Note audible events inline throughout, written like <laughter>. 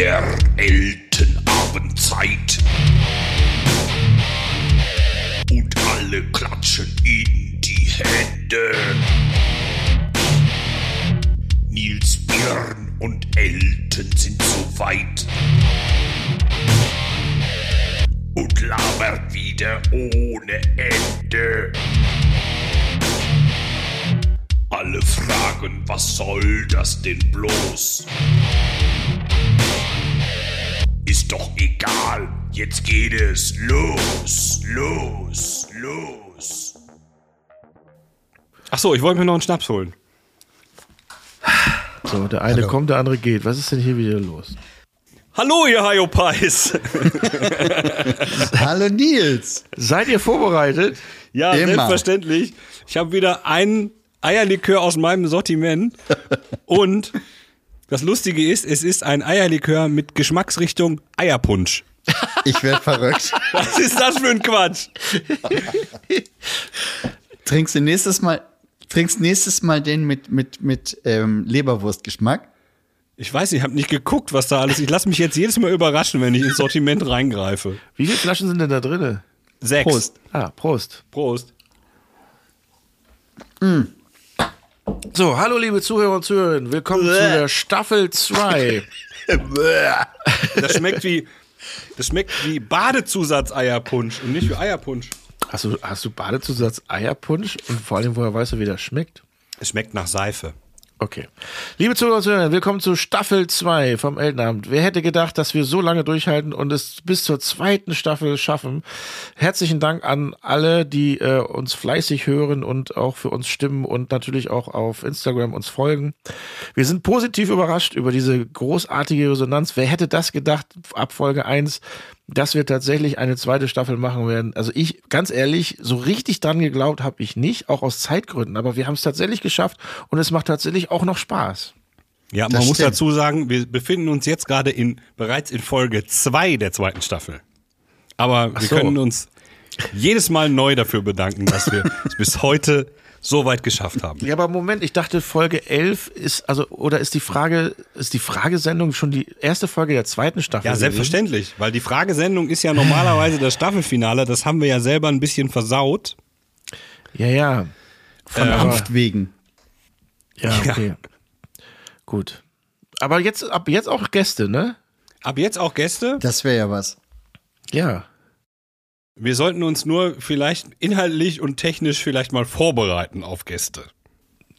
der Eltenabendzeit. Und alle klatschen in die Hände. Nils Björn und Elten sind so weit. Und labert wieder ohne Ende. Alle fragen, was soll das denn bloß? Jetzt geht es los, los, los. Ach so, ich wollte mir noch einen Schnaps holen. So, der eine kommt, der andere geht. Was ist denn hier wieder los? Hallo, ihr Hayopais. <laughs> Hallo Nils. Seid ihr vorbereitet? Ja, Immer. selbstverständlich. Ich habe wieder einen Eierlikör aus meinem Sortiment. Und das Lustige ist, es ist ein Eierlikör mit Geschmacksrichtung Eierpunsch. Ich werde verrückt. Was ist das für ein Quatsch? Trinkst du nächstes Mal, trinkst nächstes Mal den mit, mit, mit ähm, Leberwurstgeschmack? Ich weiß nicht, ich habe nicht geguckt, was da alles ist. Ich lasse mich jetzt jedes Mal überraschen, wenn ich ins Sortiment reingreife. Wie viele Flaschen sind denn da drin? Sechs. Prost. Ah, Prost. Prost. So, hallo liebe Zuhörer und Zuhörerinnen. Willkommen zu der Staffel 2. <laughs> Das schmeckt wie, das schmeckt wie Badezusatz-Eierpunsch und nicht wie Eierpunsch. Hast du, hast du Badezusatz Eierpunsch? Und vor allem, woher weißt du, wie das schmeckt? Es schmeckt nach Seife. Okay. Liebe Zuhörer willkommen zu Staffel 2 vom Eltenabend. Wer hätte gedacht, dass wir so lange durchhalten und es bis zur zweiten Staffel schaffen? Herzlichen Dank an alle, die äh, uns fleißig hören und auch für uns stimmen und natürlich auch auf Instagram uns folgen. Wir sind positiv überrascht über diese großartige Resonanz. Wer hätte das gedacht, ab Folge 1, dass wir tatsächlich eine zweite Staffel machen werden? Also ich, ganz ehrlich, so richtig dran geglaubt habe ich nicht, auch aus Zeitgründen. Aber wir haben es tatsächlich geschafft und es macht tatsächlich auch noch Spaß. Ja, man Das muss stimmt. dazu sagen, wir befinden uns jetzt gerade in bereits in Folge 2 der zweiten Staffel. Aber wir so. können uns jedes Mal neu dafür bedanken, dass wir es <laughs> bis heute so weit geschafft haben. Ja, aber Moment, ich dachte Folge 11 ist, also, oder ist die Frage, ist die Fragesendung schon die erste Folge der zweiten Staffel? Ja, gewesen? selbstverständlich, weil die Fragesendung ist ja normalerweise das Staffelfinale, das haben wir ja selber ein bisschen versaut. Ja, ja. Vernunft wegen. Ja, okay. Gut. Aber jetzt, ab jetzt auch Gäste, ne? Ab jetzt auch Gäste. Das wäre ja was. Ja. Wir sollten uns nur vielleicht inhaltlich und technisch vielleicht mal vorbereiten auf Gäste.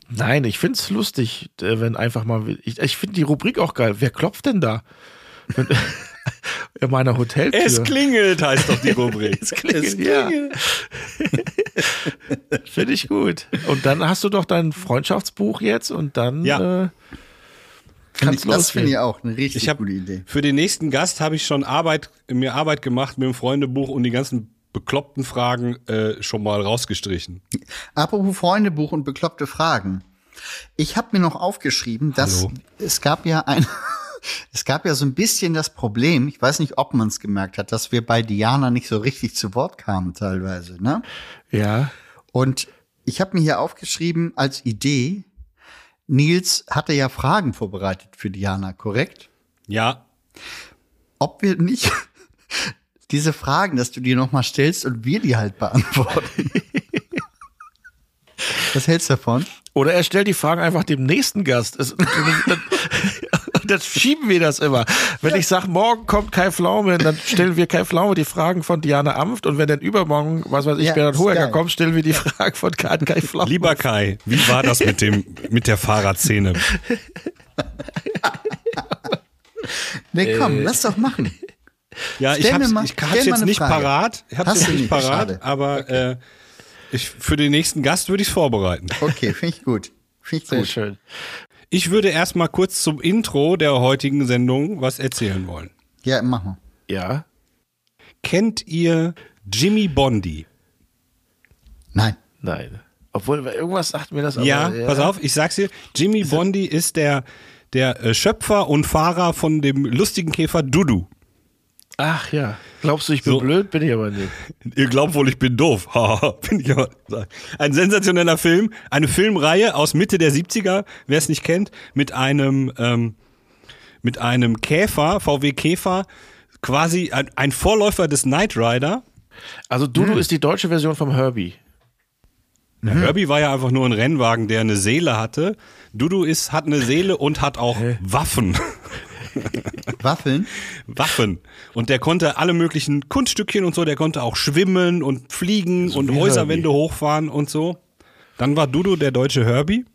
Nein, ich find's lustig, äh, wenn einfach mal, ich, ich finde die Rubrik auch geil. Wer klopft denn da? <laughs> In meiner Hoteltür. Es klingelt, heißt doch die Rubrik. <laughs> Es klingelt, ja. <laughs> Finde ich gut. Und dann hast du doch dein Freundschaftsbuch jetzt und dann Ja. äh, Find ich, das finde ich auch eine richtig Ich habe gute Idee. für den nächsten Gast habe ich schon Arbeit mir Arbeit gemacht mit dem Freundebuch und die ganzen bekloppten Fragen äh, schon mal rausgestrichen. Apropos Freundebuch und bekloppte Fragen. Ich habe mir noch aufgeschrieben, dass Hallo. es gab ja ein, <laughs> es gab ja so ein bisschen das Problem, ich weiß nicht, ob man es gemerkt hat, dass wir bei Diana nicht so richtig zu Wort kamen teilweise, ne? Ja. Und ich habe mir hier aufgeschrieben als Idee, Nils hatte ja Fragen vorbereitet für Diana, korrekt? Ja, Ob wir nicht <laughs> diese Fragen, dass du die nochmal stellst und wir die halt beantworten. <laughs> Was hältst du davon? Oder er stellt die Fragen einfach dem nächsten Gast. <laughs> Dann schieben wir das immer. Wenn ich sage, morgen kommt Kai Pflaume, dann stellen wir Kai Pflaume die Fragen von Diana Amft und wenn dann übermorgen, was weiß ich, Ja, Bernhard Hohecker kommt, stellen wir die Fragen von Kai, Kai Pflaume. lieber Kai, wie war das mit dem mit der Fahrradszene? <laughs> Nee, komm, lass doch machen. Ja, Stell ich hab's, mal- ich hab's jetzt nicht Frage. parat. Ich hab's Hast jetzt nicht parat, Schade. aber äh, ich, für den nächsten Gast würde ich es vorbereiten. Okay, finde ich gut. Finde ich Sehr gut. schön. Ich würde erstmal kurz zum Intro der heutigen Sendung was erzählen wollen. Ja, mach mal. Ja. Kennt ihr Jimmy Bondi? Nein. Nein. Obwohl, irgendwas sagt mir das aber. Ja, pass auf, ich sag's dir. Jimmy Bondi ist der, der äh, Schöpfer und Fahrer von dem lustigen Käfer Dudu. Ach ja. Glaubst du, ich bin So. blöd? Bin ich aber nicht. <laughs> Ihr glaubt wohl, ich bin doof. <laughs> Bin ich aber. Ein sensationeller Film, eine Filmreihe aus Mitte der 70er, wer es nicht kennt, mit einem ähm, mit einem Käfer, VW Käfer, quasi ein, ein Vorläufer des Knight Rider. Also Dudu ist die deutsche Version vom Herbie. Der Herbie war ja einfach nur ein Rennwagen, der eine Seele hatte. Dudu ist, hat eine Seele und hat auch Waffen. <laughs> <laughs> Waffeln? Waffen. Und der konnte alle möglichen Kunststückchen und so, der konnte auch schwimmen und fliegen und wie Häuserwände Herbie. hochfahren und so. Dann war Dudu der deutsche Herbie.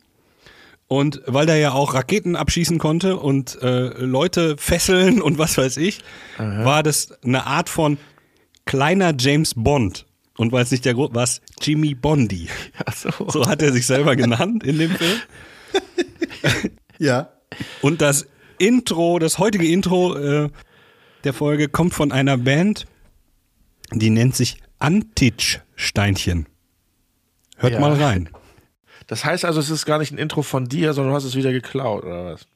Und weil der ja auch Raketen abschießen konnte und äh, Leute fesseln und was weiß ich, war das eine Art von kleiner James Bond. Und weil es nicht der Grund war, es Jimmy Bondi. Achso. So hat er sich selber genannt in dem Film. <laughs> Ja. Und das Intro, das heutige Intro äh, der Folge kommt von einer Band, die nennt sich Antitsch Steinchen. Hört Ja. mal rein. Das heißt also, es ist gar nicht ein Intro von dir, sondern du hast es wieder geklaut, oder was?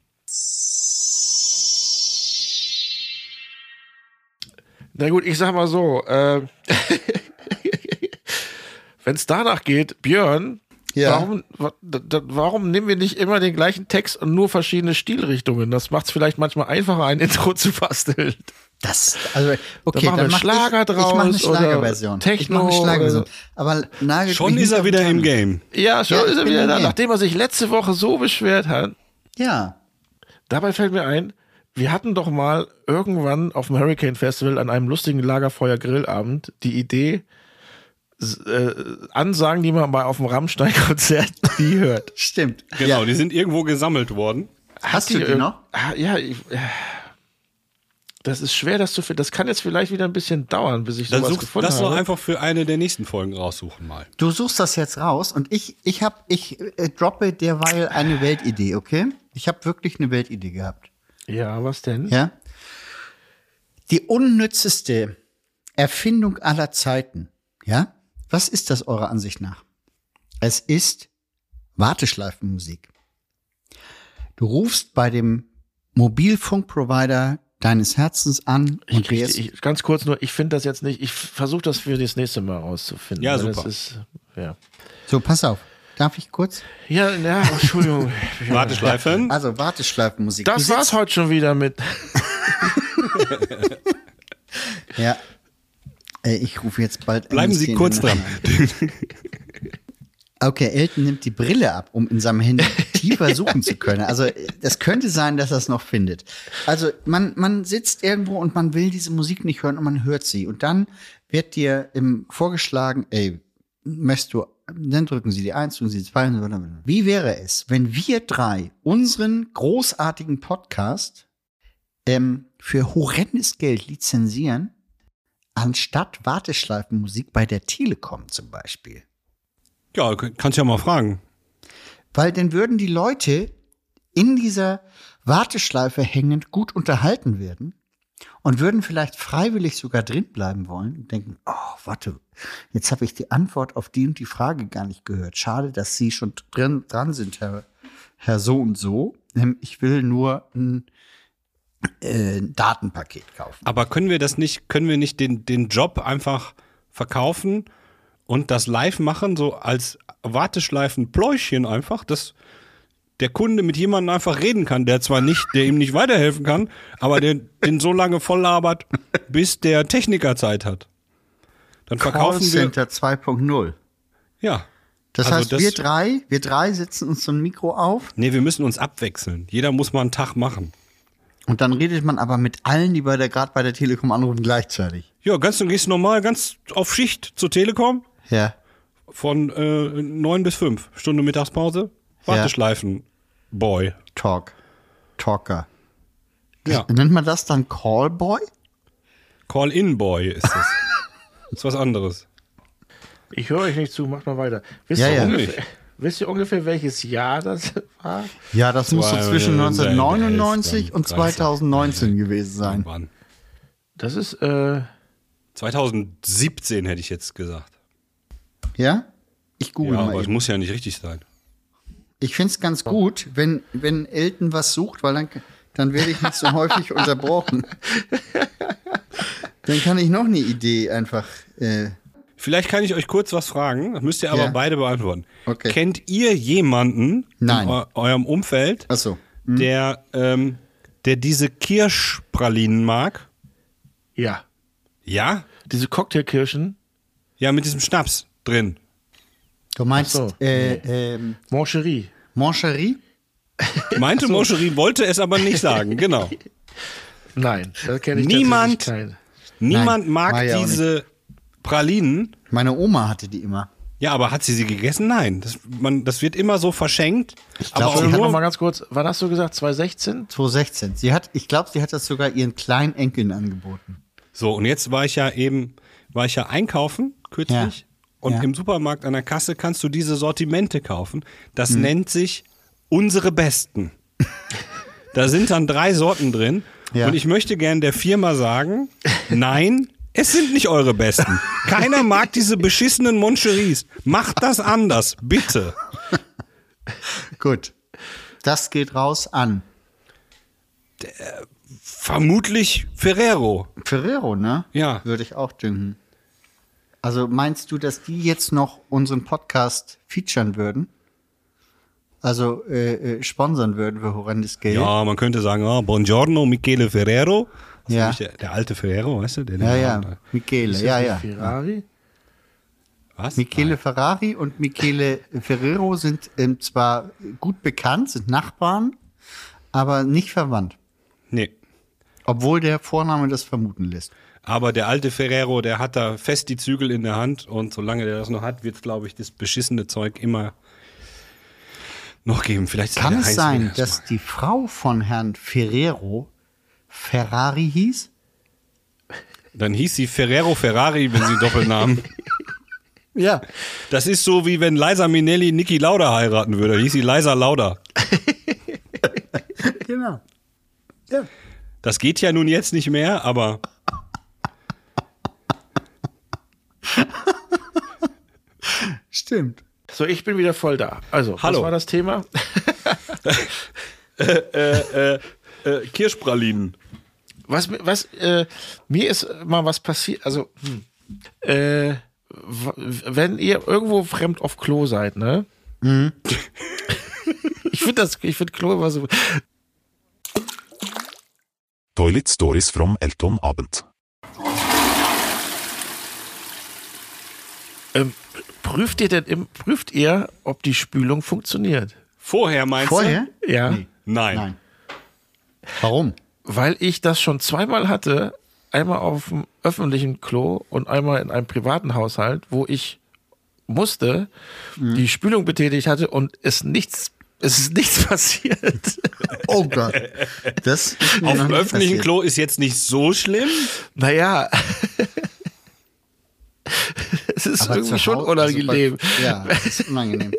Na gut, ich sag mal so, äh, <laughs> wenn es danach geht, Björn, Ja. warum, warum nehmen wir nicht immer den gleichen Text und nur verschiedene Stilrichtungen? Das macht es vielleicht manchmal einfacher, ein <laughs> Intro zu basteln. Das, also, okay, machen wir dann mach Schlager ich, ich mache eine draus oder Schlagerversion. ich Techno mache eine Schlagerversion. Aber nagelt Schon ist er wieder im. Game. Ja, schon Ja, ich ist er wieder da, nachdem er sich letzte Woche so beschwert hat. Ja. Dabei fällt mir ein, wir hatten doch mal irgendwann auf dem Hurricane Festival an einem lustigen Lagerfeuer-Grillabend die Idee, äh, Ansagen, die man mal auf dem Rammstein-Konzert <laughs> nie hört. Stimmt. Genau, Ja. die sind irgendwo gesammelt worden. Hast du die irg- noch? Ah, Ja, ich, äh, das ist schwer, das zu finden. Das kann jetzt vielleicht wieder ein bisschen dauern, bis ich Dann sowas such gefunden das doch habe. einfach für eine der nächsten Folgen raussuchen mal. Du suchst das jetzt raus und ich, ich hab, ich äh, droppe derweil eine Weltidee, okay? Ich habe wirklich eine Weltidee gehabt. Ja, was denn? Ja? Die unnützeste Erfindung aller Zeiten, ja? Was ist das eurer Ansicht nach? Es ist Warteschleifenmusik. Du rufst bei dem Mobilfunkprovider deines Herzens an Ich und krieg, wählst, ich, ganz kurz nur, ich finde das jetzt nicht, ich versuche das für das nächste Mal rauszufinden. Ja, super. Das ist, ja. so, pass auf. Darf ich kurz? Ja, ja, <laughs> Entschuldigung. Warteschleifen. Also Warteschleifenmusik. Das war's heute schon wieder mit. <laughs> Ja. Äh, Ich rufe jetzt bald. Bleiben Sie kurz dran. Okay, Elton nimmt die Brille ab, um in seinem Handy tiefer suchen zu können. Also das könnte sein, dass er es noch findet. Also man, man sitzt irgendwo und man will diese Musik nicht hören und man hört sie. Und dann wird dir im vorgeschlagen, ey, möchtest du, dann drücken Sie die Eins, drücken Sie die Zwei. Wie wäre es, wenn wir drei unseren großartigen Podcast ähm, für horrendes Geld lizenzieren, anstatt Warteschleifenmusik bei der Telekom zum Beispiel? Ja, kannst ja mal fragen. Weil dann würden die Leute in dieser Warteschleife hängend gut unterhalten werden und würden vielleicht freiwillig sogar drin bleiben wollen und denken, oh, warte, jetzt habe ich die Antwort auf die und die Frage gar nicht gehört. Schade, dass Sie schon drin, dran sind, Herr, Herr so und so. Ähm, Ich will nur ein äh, Datenpaket kaufen. Aber können wir das nicht, können wir nicht den, den Job einfach verkaufen und das live machen, so als Warteschleifen-Pläuschen einfach, dass der Kunde mit jemandem einfach reden kann, der zwar nicht, der ihm nicht weiterhelfen kann, aber der den so lange voll labert, bis der Techniker Zeit hat. Dann verkaufen wir, Callcenter 2.0. ja. Das Also heißt, das- wir drei, wir drei setzen uns so ein Mikro auf Nee, wir müssen uns abwechseln. Jeder muss mal einen Tag machen. Und dann redet man aber mit allen, die bei der gerade bei der Telekom anrufen, gleichzeitig. Ja, ganz, du gehst normal ganz auf Schicht zur Telekom Ja. von äh, 9 bis 5, Stunde Mittagspause, Ja. Warteschleifen, Boy. Talk. Talker. Ja. Nennt man das dann Callboy? Call-in-Boy ist das. <laughs> ist was anderes. Ich höre euch nicht zu, macht mal weiter. Wisst, Ja, ihr ja. ungefähr, wisst ihr ungefähr, welches Jahr das <laughs> war? Ja, das muss so zwischen äh, 1999 elf, und dann 30. 2019 gewesen sein. Irgendwann. Das ist, äh, 2017 hätte ich jetzt gesagt. Ja? Ich google Ja, mal. aber es eben. muss ja nicht richtig sein. Ich find's ganz gut, wenn, wenn Elton was sucht, weil dann, dann werde ich nicht so <laughs> häufig unterbrochen. Dann kann ich noch eine Idee einfach. Äh, Vielleicht kann ich euch kurz was fragen, das müsst ihr aber Ja. beide beantworten. Okay. Kennt ihr jemanden Nein. in eu eurem Umfeld, achso. der ähm, der diese Kirschpralinen mag? Ja. Ja? Diese Cocktailkirschen, Ja, mit diesem Schnaps drin. Du meinst Ach so. äh, ähm, Moncherie. Moncherie? <laughs> Meinte Moscherie, wollte es aber nicht sagen, genau. <laughs> Nein, da kenne ich Niemand-. Niemand mag ja auch diese Pralinen. Meine Oma hatte die immer. Ja, aber hat sie sie gegessen? Nein. Das, man, das wird immer so verschenkt. glaub, aber sie hat mal ganz kurz, wann hast du gesagt? 2016? 2016. Sie hat, ich glaube, sie hat das sogar ihren kleinen Enkeln angeboten. So, und jetzt war ich ja eben, war ich ja einkaufen, kürzlich. Ja. Und Ja. im Supermarkt an der Kasse kannst du diese Sortimente kaufen. Das Mhm. nennt sich unsere Besten. da sind dann drei Sorten drin. Ja. Und ich möchte gern der Firma sagen, nein, es sind nicht eure Besten. Keiner mag diese beschissenen Moncheries. Macht das anders, bitte. Gut. Das geht raus an. Vermutlich Ferrero. Ferrero, ne? Ja. Würde ich auch düngen. Also meinst du, dass die jetzt noch unseren Podcast featuren würden? Also äh, äh, sponsern würden für horrendes Geld? Ja, man könnte sagen, ah, Buongiorno, Michele Ferrero. Ist Ja. Der, der alte Ferrero, weißt du? Der, ja, ja. Michele, ja, ja. Ferrari? Was? Michele Ferrari und Michele Ferrero sind ähm, zwar gut bekannt, sind Nachbarn, aber nicht verwandt. Nee. Obwohl der Vorname das vermuten lässt. Aber der alte Ferrero, der hat da fest die Zügel in der Hand und solange der das noch hat, wird es, glaube ich, das beschissene Zeug immer noch geben. Vielleicht ist Kann es sein, dass die Frau von Herrn Ferrero Ferrari hieß? Dann hieß sie Ferrero Ferrari, wenn sie Doppelnamen. <laughs> Ja. Das ist so, wie wenn Liza Minnelli Niki Lauda heiraten würde. Hieß sie Liza Lauda. <laughs> Genau. Ja. Das geht ja nun jetzt nicht mehr, aber <laughs> Stimmt. So, ich bin wieder voll da. Also, Hallo. was war das Thema? äh, Kirschpralinen. Was, was, äh, mir ist mal was passiert, also, hm, äh, wenn ihr irgendwo fremd auf Klo seid, ne? <laughs> ich finde das, ich finde Klo immer so, Toilet Stories from Elton Abend. ähm, prüft ihr denn, im, prüft ihr, ob die Spülung funktioniert? Vorher meinst Vorher? Ja. du? Nein. Nein. Warum? Weil ich das schon zweimal hatte, einmal auf dem öffentlichen Klo und einmal in einem privaten Haushalt, wo ich musste, die Spülung betätigt hatte und es nichts, es ist nichts <laughs> passiert. Oh Gott. Das Auf dem öffentlichen passiert. Klo ist jetzt nicht so schlimm. naja. <laughs> es ist Aber irgendwie schon unangenehm. Also bei, ja, das ist unangenehm.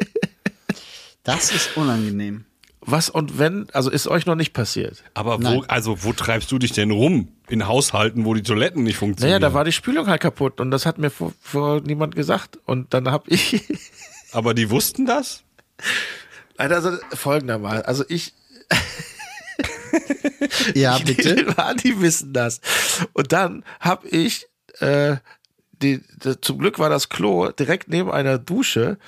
Das ist unangenehm. Was und wenn, also ist euch noch nicht passiert. Aber wo, Nein. also wo treibst du dich denn rum? In Haushalten, wo die Toiletten nicht Naja, funktionieren. da war die Spülung halt kaputt und das hat mir vor, vor niemand gesagt. Und dann habe ich, <laughs> Aber die wussten das? also folgendermaßen, also ich, <laughs> Ja, <laughs> Die bitte. waren, die wissen das. Und dann habe ich, äh, die, die, zum Glück war das Klo direkt neben einer Dusche.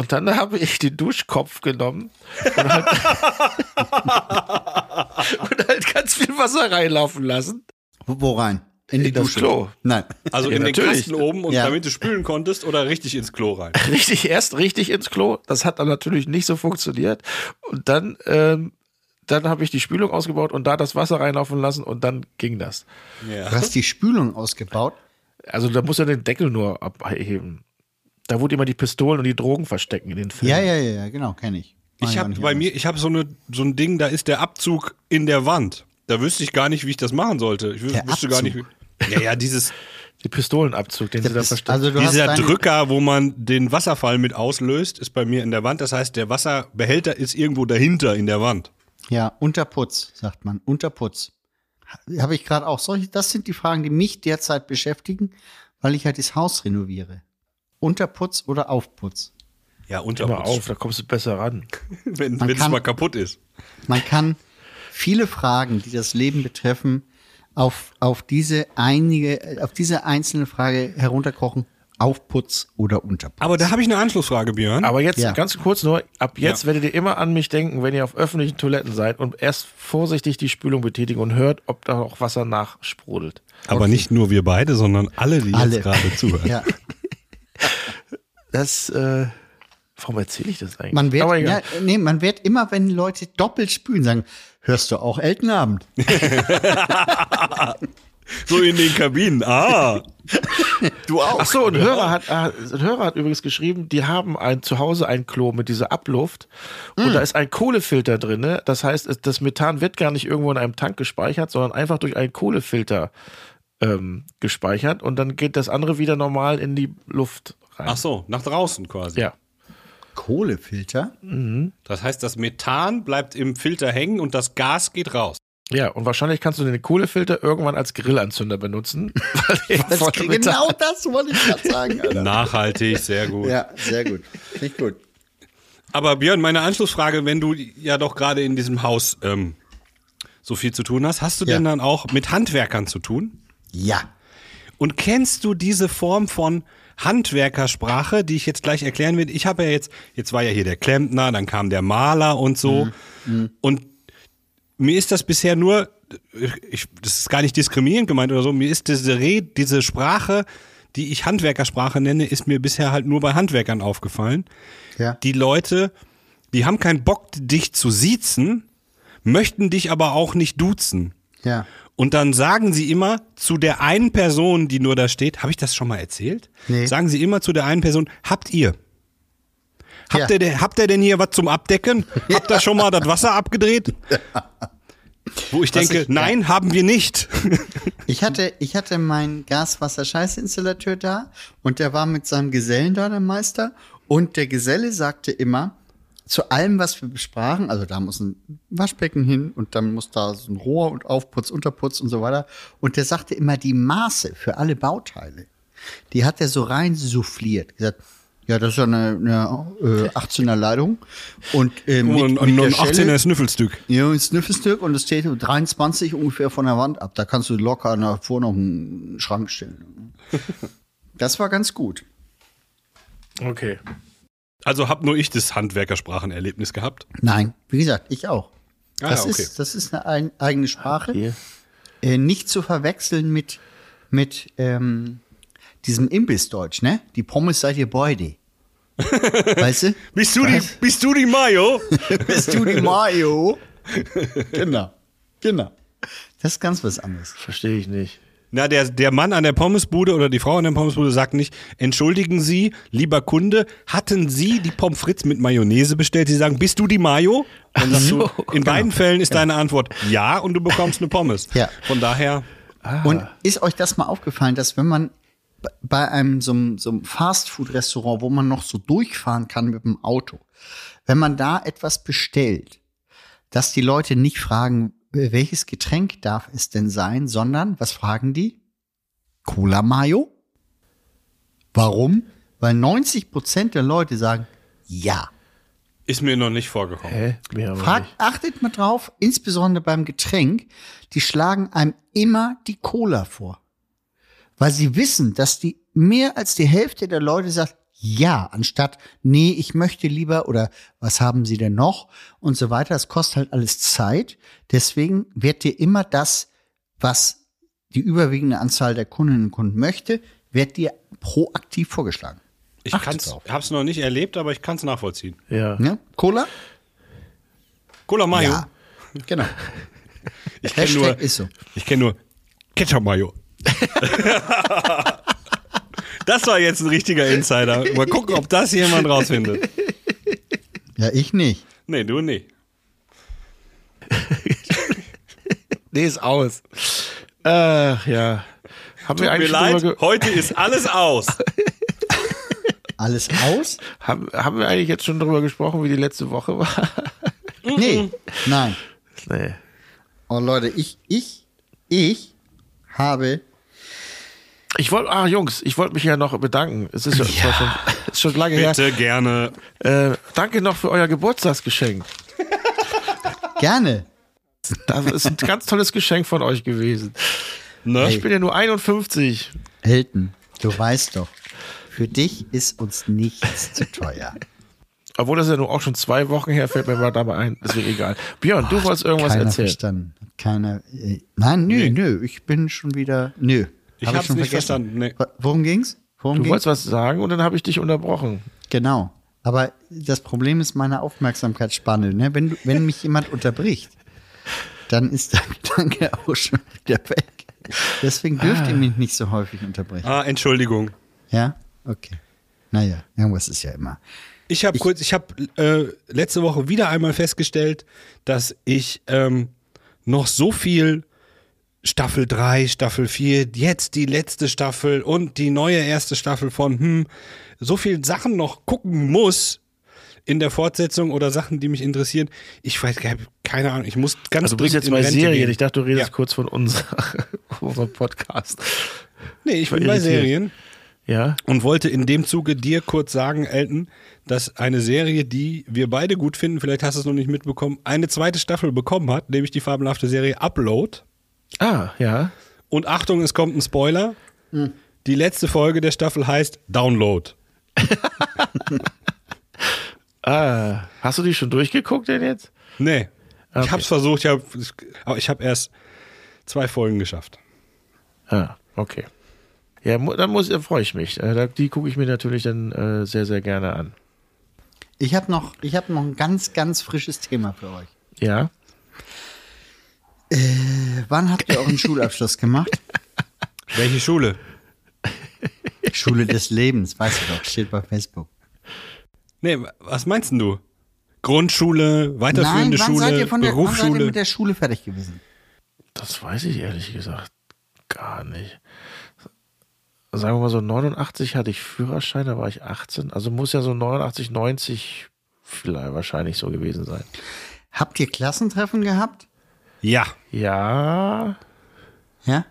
Und dann habe ich den Duschkopf genommen und halt, <laughs> und halt ganz viel Wasser reinlaufen lassen. Wo, rein? In die In das. Klo. Nein. Also Ja, in den natürlich. Kasten oben und Ja. damit du spülen konntest oder richtig ins Klo rein? <laughs> Richtig, erst richtig ins Klo. Das hat dann natürlich nicht so funktioniert. Und dann, ähm, dann habe ich die Spülung ausgebaut und da das Wasser reinlaufen lassen und dann ging das. Ja. Du hast die Spülung ausgebaut. Also da muss er den Deckel nur abheben. Da wurde immer die Pistolen und die Drogen verstecken in den Filmen. Ja, ja, ja, ja, genau, kenne ich. Mach Ich habe bei anders. mir, ich habe so eine so ein Ding, da ist der Abzug in der Wand. Da wüsste ich gar nicht, wie ich das machen sollte. Ich wüsste gar nicht. Abzug? Wie, ja, ja, dieses <laughs> Die Pistolenabzug, den Der sie da verstecken. also du hast dieser Drücker, wo man den Wasserfall mit auslöst, ist bei mir in der Wand. Das heißt, der Wasserbehälter ist irgendwo dahinter in der Wand. Ja, Unterputz, sagt man. Unterputz. Habe ich gerade auch solche, das sind die Fragen, die mich derzeit beschäftigen, weil ich halt das Haus renoviere. Unterputz oder Aufputz? Ja, Immer Unterputz. auf, da kommst du besser ran. <laughs> wenn es mal kaputt ist. Man kann viele Fragen, die das Leben betreffen, auf, auf diese einige, auf diese einzelne Frage herunterkochen. Aufputz oder Unterputz. Aber da habe ich eine Anschlussfrage, Björn. Aber jetzt Ja. ganz kurz nur, ab jetzt Ja. werdet ihr immer an mich denken, wenn ihr auf öffentlichen Toiletten seid und erst vorsichtig die Spülung betätigen und hört, ob da auch Wasser nachsprudelt. Aber nicht nur wir beide, sondern alle, die Alle. jetzt gerade <laughs> zuhören. ja, Das, äh, warum erzähle ich das eigentlich? man wird, ja, nee, man wird immer, wenn Leute doppelt spülen, sagen, hörst du auch Eltenabend? <laughs> So in den Kabinen. Ah. Du auch. Ach so, ein Hörer hat, äh, ein Hörer hat übrigens geschrieben, die haben ein zu Hause ein Klo mit dieser Abluft und da ist ein Kohlefilter drin. Ne? Das heißt, das Methan wird gar nicht irgendwo in einem Tank gespeichert, sondern einfach durch einen Kohlefilter ähm, gespeichert und dann geht das andere wieder normal in die Luft rein. Ach so, nach draußen quasi. Ja. Kohlefilter? Das heißt, das Methan bleibt im Filter hängen und das Gas geht raus. Ja, und wahrscheinlich kannst du den Kohlefilter irgendwann als Grillanzünder benutzen. <laughs> weil der Das, genau das wollte ich gerade sagen. Alter. Nachhaltig, sehr gut. Ja, sehr gut. Nicht gut. Aber Björn, meine Anschlussfrage, wenn du ja doch gerade in diesem Haus ähm, so viel zu tun hast, hast du Ja. denn dann auch mit Handwerkern zu tun? Ja. Und kennst du diese Form von Handwerkersprache, die ich jetzt gleich erklären will? Ich habe ja jetzt, jetzt war ja hier der Klempner, dann kam der Maler und so. Und mir ist das bisher nur, ich, das ist gar nicht diskriminierend gemeint oder so, mir ist diese Red, diese Sprache, die ich Handwerkersprache nenne, ist mir bisher halt nur bei Handwerkern aufgefallen. Ja. Die Leute, die haben keinen Bock, dich zu siezen, möchten dich aber auch nicht duzen. Ja. Und dann sagen sie immer zu der einen Person, die nur da steht, habe ich das schon mal erzählt? Nee. Sagen sie immer zu der einen Person, habt ihr? Habt, Ja. ihr, denn- habt ihr denn hier was zum Abdecken? <laughs> Habt ihr schon mal das Wasser abgedreht? Wo ich denke, ich- nein, haben wir nicht. <laughs> Ich hatte, ich hatte meinen Gaswasserscheißinstallateur da und der war mit seinem Gesellen da, der Meister. Und der Geselle sagte immer, zu allem, was wir besprachen, also da muss ein Waschbecken hin und dann muss da so ein Rohr und Aufputz, Unterputz und so weiter. Und der sagte immer die Maße für alle Bauteile. Die hat er so rein souffliert. Gesagt, ja, das ist ja eine, eine äh, 18er Leitung. Und äh, mit, Und, mit und der ein Schelle- 18er Snüffelstück. ja, ein Sniffelstück und es steht 23 ungefähr von der Wand ab. Da kannst du locker nach vor noch einen Schrank stellen. <laughs> Das war ganz gut. Okay. Also hab nur ich das Handwerkersprachenerlebnis gehabt. Nein, wie gesagt, ich auch. Ah, Das, ja, okay. ist, das ist eine ein, eigene Sprache. Hier. Äh, nicht zu verwechseln mit, mit ähm, diesem Imbissdeutsch, ne? Die Pommes seid ihr beide. <laughs> weißt du? Bist du, die, bist du die Mayo? <laughs> Bist du die Mayo? <laughs> genau. Genau. Das ist ganz was anderes. Verstehe ich nicht. Na, der, der Mann an der Pommesbude oder die Frau an der Pommesbude sagt nicht, entschuldigen Sie, lieber Kunde, hatten Sie die Pommes frites mit Mayonnaise bestellt? Sie sagen, bist du die Mayo? Dann sagst du, <laughs> in beiden Fällen ist deine Antwort ja und du bekommst eine Pommes. Ja. Von daher, Und ist euch das mal aufgefallen, dass wenn man bei einem so, einem- so einem Fastfood-Restaurant, wo man noch so durchfahren kann mit dem Auto, wenn man da etwas bestellt, dass die Leute nicht fragen, welches Getränk darf es denn sein, sondern was fragen die? Cola Mayo? Warum? Weil 90 Prozent der Leute sagen, ja. ist mir noch nicht vorgekommen. Hä? Mir Fragt, nicht. achtet mal drauf, insbesondere beim Getränk, die schlagen einem immer die Cola vor. Weil sie wissen, dass die mehr als die Hälfte der Leute sagt, ja, anstatt, nee, ich möchte lieber oder was haben sie denn noch und so weiter. Das kostet halt alles Zeit. Deswegen wird dir immer das, was die überwiegende Anzahl der Kundinnen und Kunden möchte, wird dir proaktiv vorgeschlagen. Ich drauf. hab's noch nicht erlebt, aber ich kann es nachvollziehen. Ja. Ja? Cola? Cola Mayo. Ja. Genau. <laughs> Ich kenne nur, so. ich kenn nur Ketchup Mayo. <laughs> das war jetzt ein richtiger Insider. Mal gucken, ob das jemand rausfindet. Ja, ich nicht. Nee, du nicht. <laughs> Nee, ist aus. Ach ja. Haben wir Tut mir eigentlich schon leid, heute ist alles aus. <laughs> Alles aus? haben, haben wir eigentlich jetzt schon drüber gesprochen, wie die letzte Woche war? <laughs> Nee, nein. nee. Oh Leute, ich, ich, ich habe. Ich wollte, ah Jungs, ich wollte mich ja noch bedanken. Es ist, ja. schon, ist schon lange Bitte gerne. her. Äh, danke noch für euer Geburtstagsgeschenk. Gerne. Das ist ein ganz tolles Geschenk von euch gewesen. Ne? Ich bin ja nur 51. Elton, du weißt doch, Für dich ist uns nichts zu teuer. Obwohl das ja nur auch schon zwei Wochen her, fällt mir mal dabei ein. Deswegen egal. Björn, du wolltest irgendwas Keiner erzählen. verstanden. Keiner. Äh, nein, nö, nö. Ich bin schon wieder. Nö. Ich Hab hab's schon nicht vergessen. verstanden, nee. Wo- Worum ging's? Worum Du ging's? wolltest was sagen und dann habe ich dich unterbrochen. Genau. Aber das Problem ist meine Aufmerksamkeitsspanne. Ne? Wenn, du, wenn mich jemand unterbricht, dann ist der <laughs> Gedanke auch schon wieder weg. Deswegen dürft ihr mich nicht so häufig unterbrechen. Ah, Entschuldigung. Ja? Okay. Naja, irgendwas ist ja immer. Ich habe kurz, ich habe äh, letzte Woche wieder einmal festgestellt, dass ich ähm, noch so viel Staffel 3, Staffel 4, jetzt die letzte Staffel und die neue erste Staffel von hm, so viel Sachen noch gucken muss in der Fortsetzung oder Sachen, die mich interessieren. Ich weiß, hab keine Ahnung, ich muss ganz Also du bist jetzt in bei Rente Serien. gehen. Ich dachte, du redest Ja. kurz von unserer, <laughs> unserem Podcast. Nee, ich bin bei. Serien. Ja? und wollte in dem Zuge dir kurz sagen, Elton, dass eine Serie, die wir beide gut finden, vielleicht hast du es noch nicht mitbekommen, eine zweite Staffel bekommen hat, nämlich die fabelhafte Serie Upload. Ah, ja. Und Achtung, es kommt ein Spoiler. Die letzte Folge der Staffel heißt Download. <laughs> Ah, hast du die schon durchgeguckt denn jetzt? Nee. Okay. Ich hab's versucht, ich hab, aber ich habe erst zwei Folgen geschafft. Ah, okay. Ja, dann muss, dann freue ich mich. Äh, Die gucke ich mir natürlich dann äh, sehr, sehr gerne an. Ich habe noch, ich hab noch ein ganz, ganz frisches Thema für euch. Ja? Äh, wann habt ihr euren Schulabschluss gemacht? <laughs> Welche Schule? Schule des Lebens, weißt du doch, steht bei Facebook. Nee, was meinst denn du? Grundschule, weiterführende Nein, wann Schule, seid ihr von der, wann seid ihr Berufsschule? mit der Schule fertig gewesen? Das weiß ich ehrlich gesagt gar nicht. Sagen wir mal so, 89 hatte ich Führerschein, da war ich 18. Also muss ja so 89, 90 vielleicht wahrscheinlich so gewesen sein. Habt ihr Klassentreffen gehabt? Ja. Ja, Ja?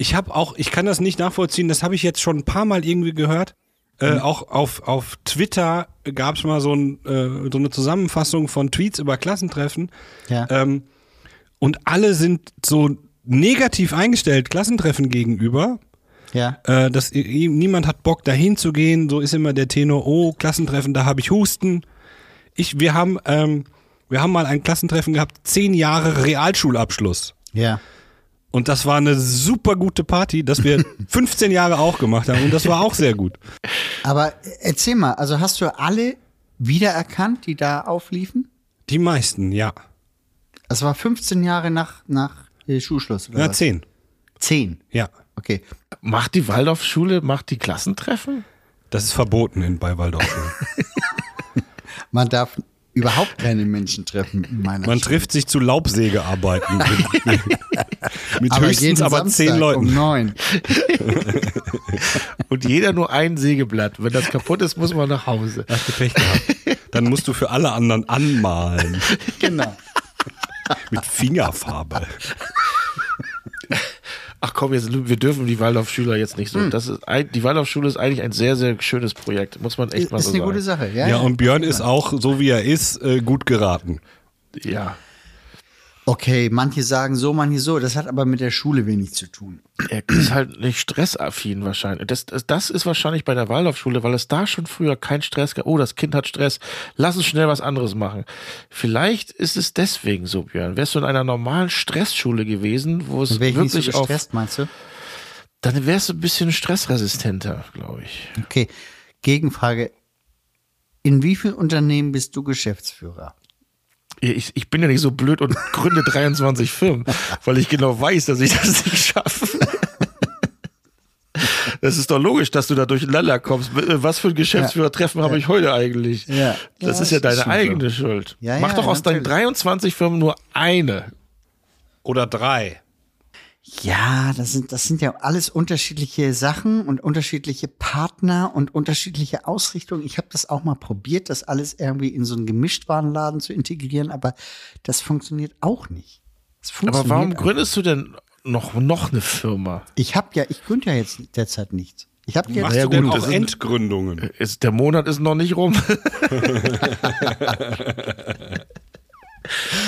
Ich habe auch, ich kann das nicht nachvollziehen, das habe ich jetzt schon ein paar Mal irgendwie gehört. Äh, auch auf, auf Twitter gab es mal so, ein, äh, so eine Zusammenfassung von Tweets über Klassentreffen. Ja. Ähm, und alle sind so negativ eingestellt Klassentreffen gegenüber. Ja. Äh, dass niemand hat Bock dahin zu gehen. So ist immer der Tenor, oh, Klassentreffen, da habe ich Husten. Ich, wir haben, ähm, wir haben mal ein Klassentreffen gehabt, zehn Jahre Realschulabschluss. Ja. Und das war eine super gute Party, dass wir <laughs> 15 Jahre auch gemacht haben. Und das war auch sehr gut. Aber erzähl mal, also hast du alle wiedererkannt, die da aufliefen? Die meisten, ja. Das war 15 Jahre nach, nach äh, Schulschluss, oder Na, was? zehn. Zehn. Ja. Okay. macht die Waldorfschule, macht die Klassentreffen? Das ist verboten in bei Waldorfschulen. <laughs> Man darf überhaupt keine Menschen treffen in meiner Man Schule. trifft sich zu Laubsägearbeiten. <laughs> mit aber höchstens jeden aber Samstag zehn Leuten. Um neun. <laughs> Und jeder nur ein Sägeblatt. Wenn das kaputt ist, muss man nach Hause. Hast du Pech gehabt. Dann musst du für alle anderen anmalen. Genau. Mit Fingerfarbe. Ach komm, jetzt, wir dürfen die Waldorfschüler jetzt nicht so. Das ist ein, die Waldorfschule ist eigentlich ein sehr, sehr schönes Projekt. Muss man echt mal Ist so eine sagen. gute Sache, ja? Ja, und Björn ist auch, so wie er ist, äh, gut geraten. Ja. Okay, manche sagen so, manche so. Das hat aber mit der Schule wenig zu tun. Er ist halt nicht stressaffin wahrscheinlich. Das, das, das ist wahrscheinlich bei der Waldorfschule, weil es da schon früher kein Stress gab. Oh, das Kind hat Stress. Lass uns schnell was anderes machen. Vielleicht ist es deswegen so, Björn. Wärst du in einer normalen Stressschule gewesen, wo es nicht so wirklich auf, gestresst, meinst du? dann wärst du ein bisschen stressresistenter, glaube ich. Okay. Gegenfrage. In wie vielen Unternehmen bist du Geschäftsführer? Ich, ich bin ja nicht so blöd und gründe 23 Firmen, weil ich genau weiß, dass ich das nicht schaffe. Das ist doch logisch, dass du da durcheinander kommst. Was für ein Geschäftsführertreffen habe ich heute eigentlich? Ja. Das Ja, ist ja deine schon eigene Schuld. Ja, Mach ja, doch aus deinen natürlich. 23 Firmen nur eine. Oder drei. Ja, das sind, das sind ja alles unterschiedliche Sachen und unterschiedliche Partner und unterschiedliche Ausrichtungen. Ich habe das auch mal probiert, das alles irgendwie in so einen Gemischtwarenladen zu integrieren, aber das funktioniert auch nicht. Das Aber funktioniert warum gründest du denn noch, noch eine Firma? Ich habe ja, ich gründe ja jetzt derzeit nichts. Ich habe jetzt Ja, gut, auch das sind- Endgründungen? Ist, der Monat ist noch nicht rum. <laughs> <laughs>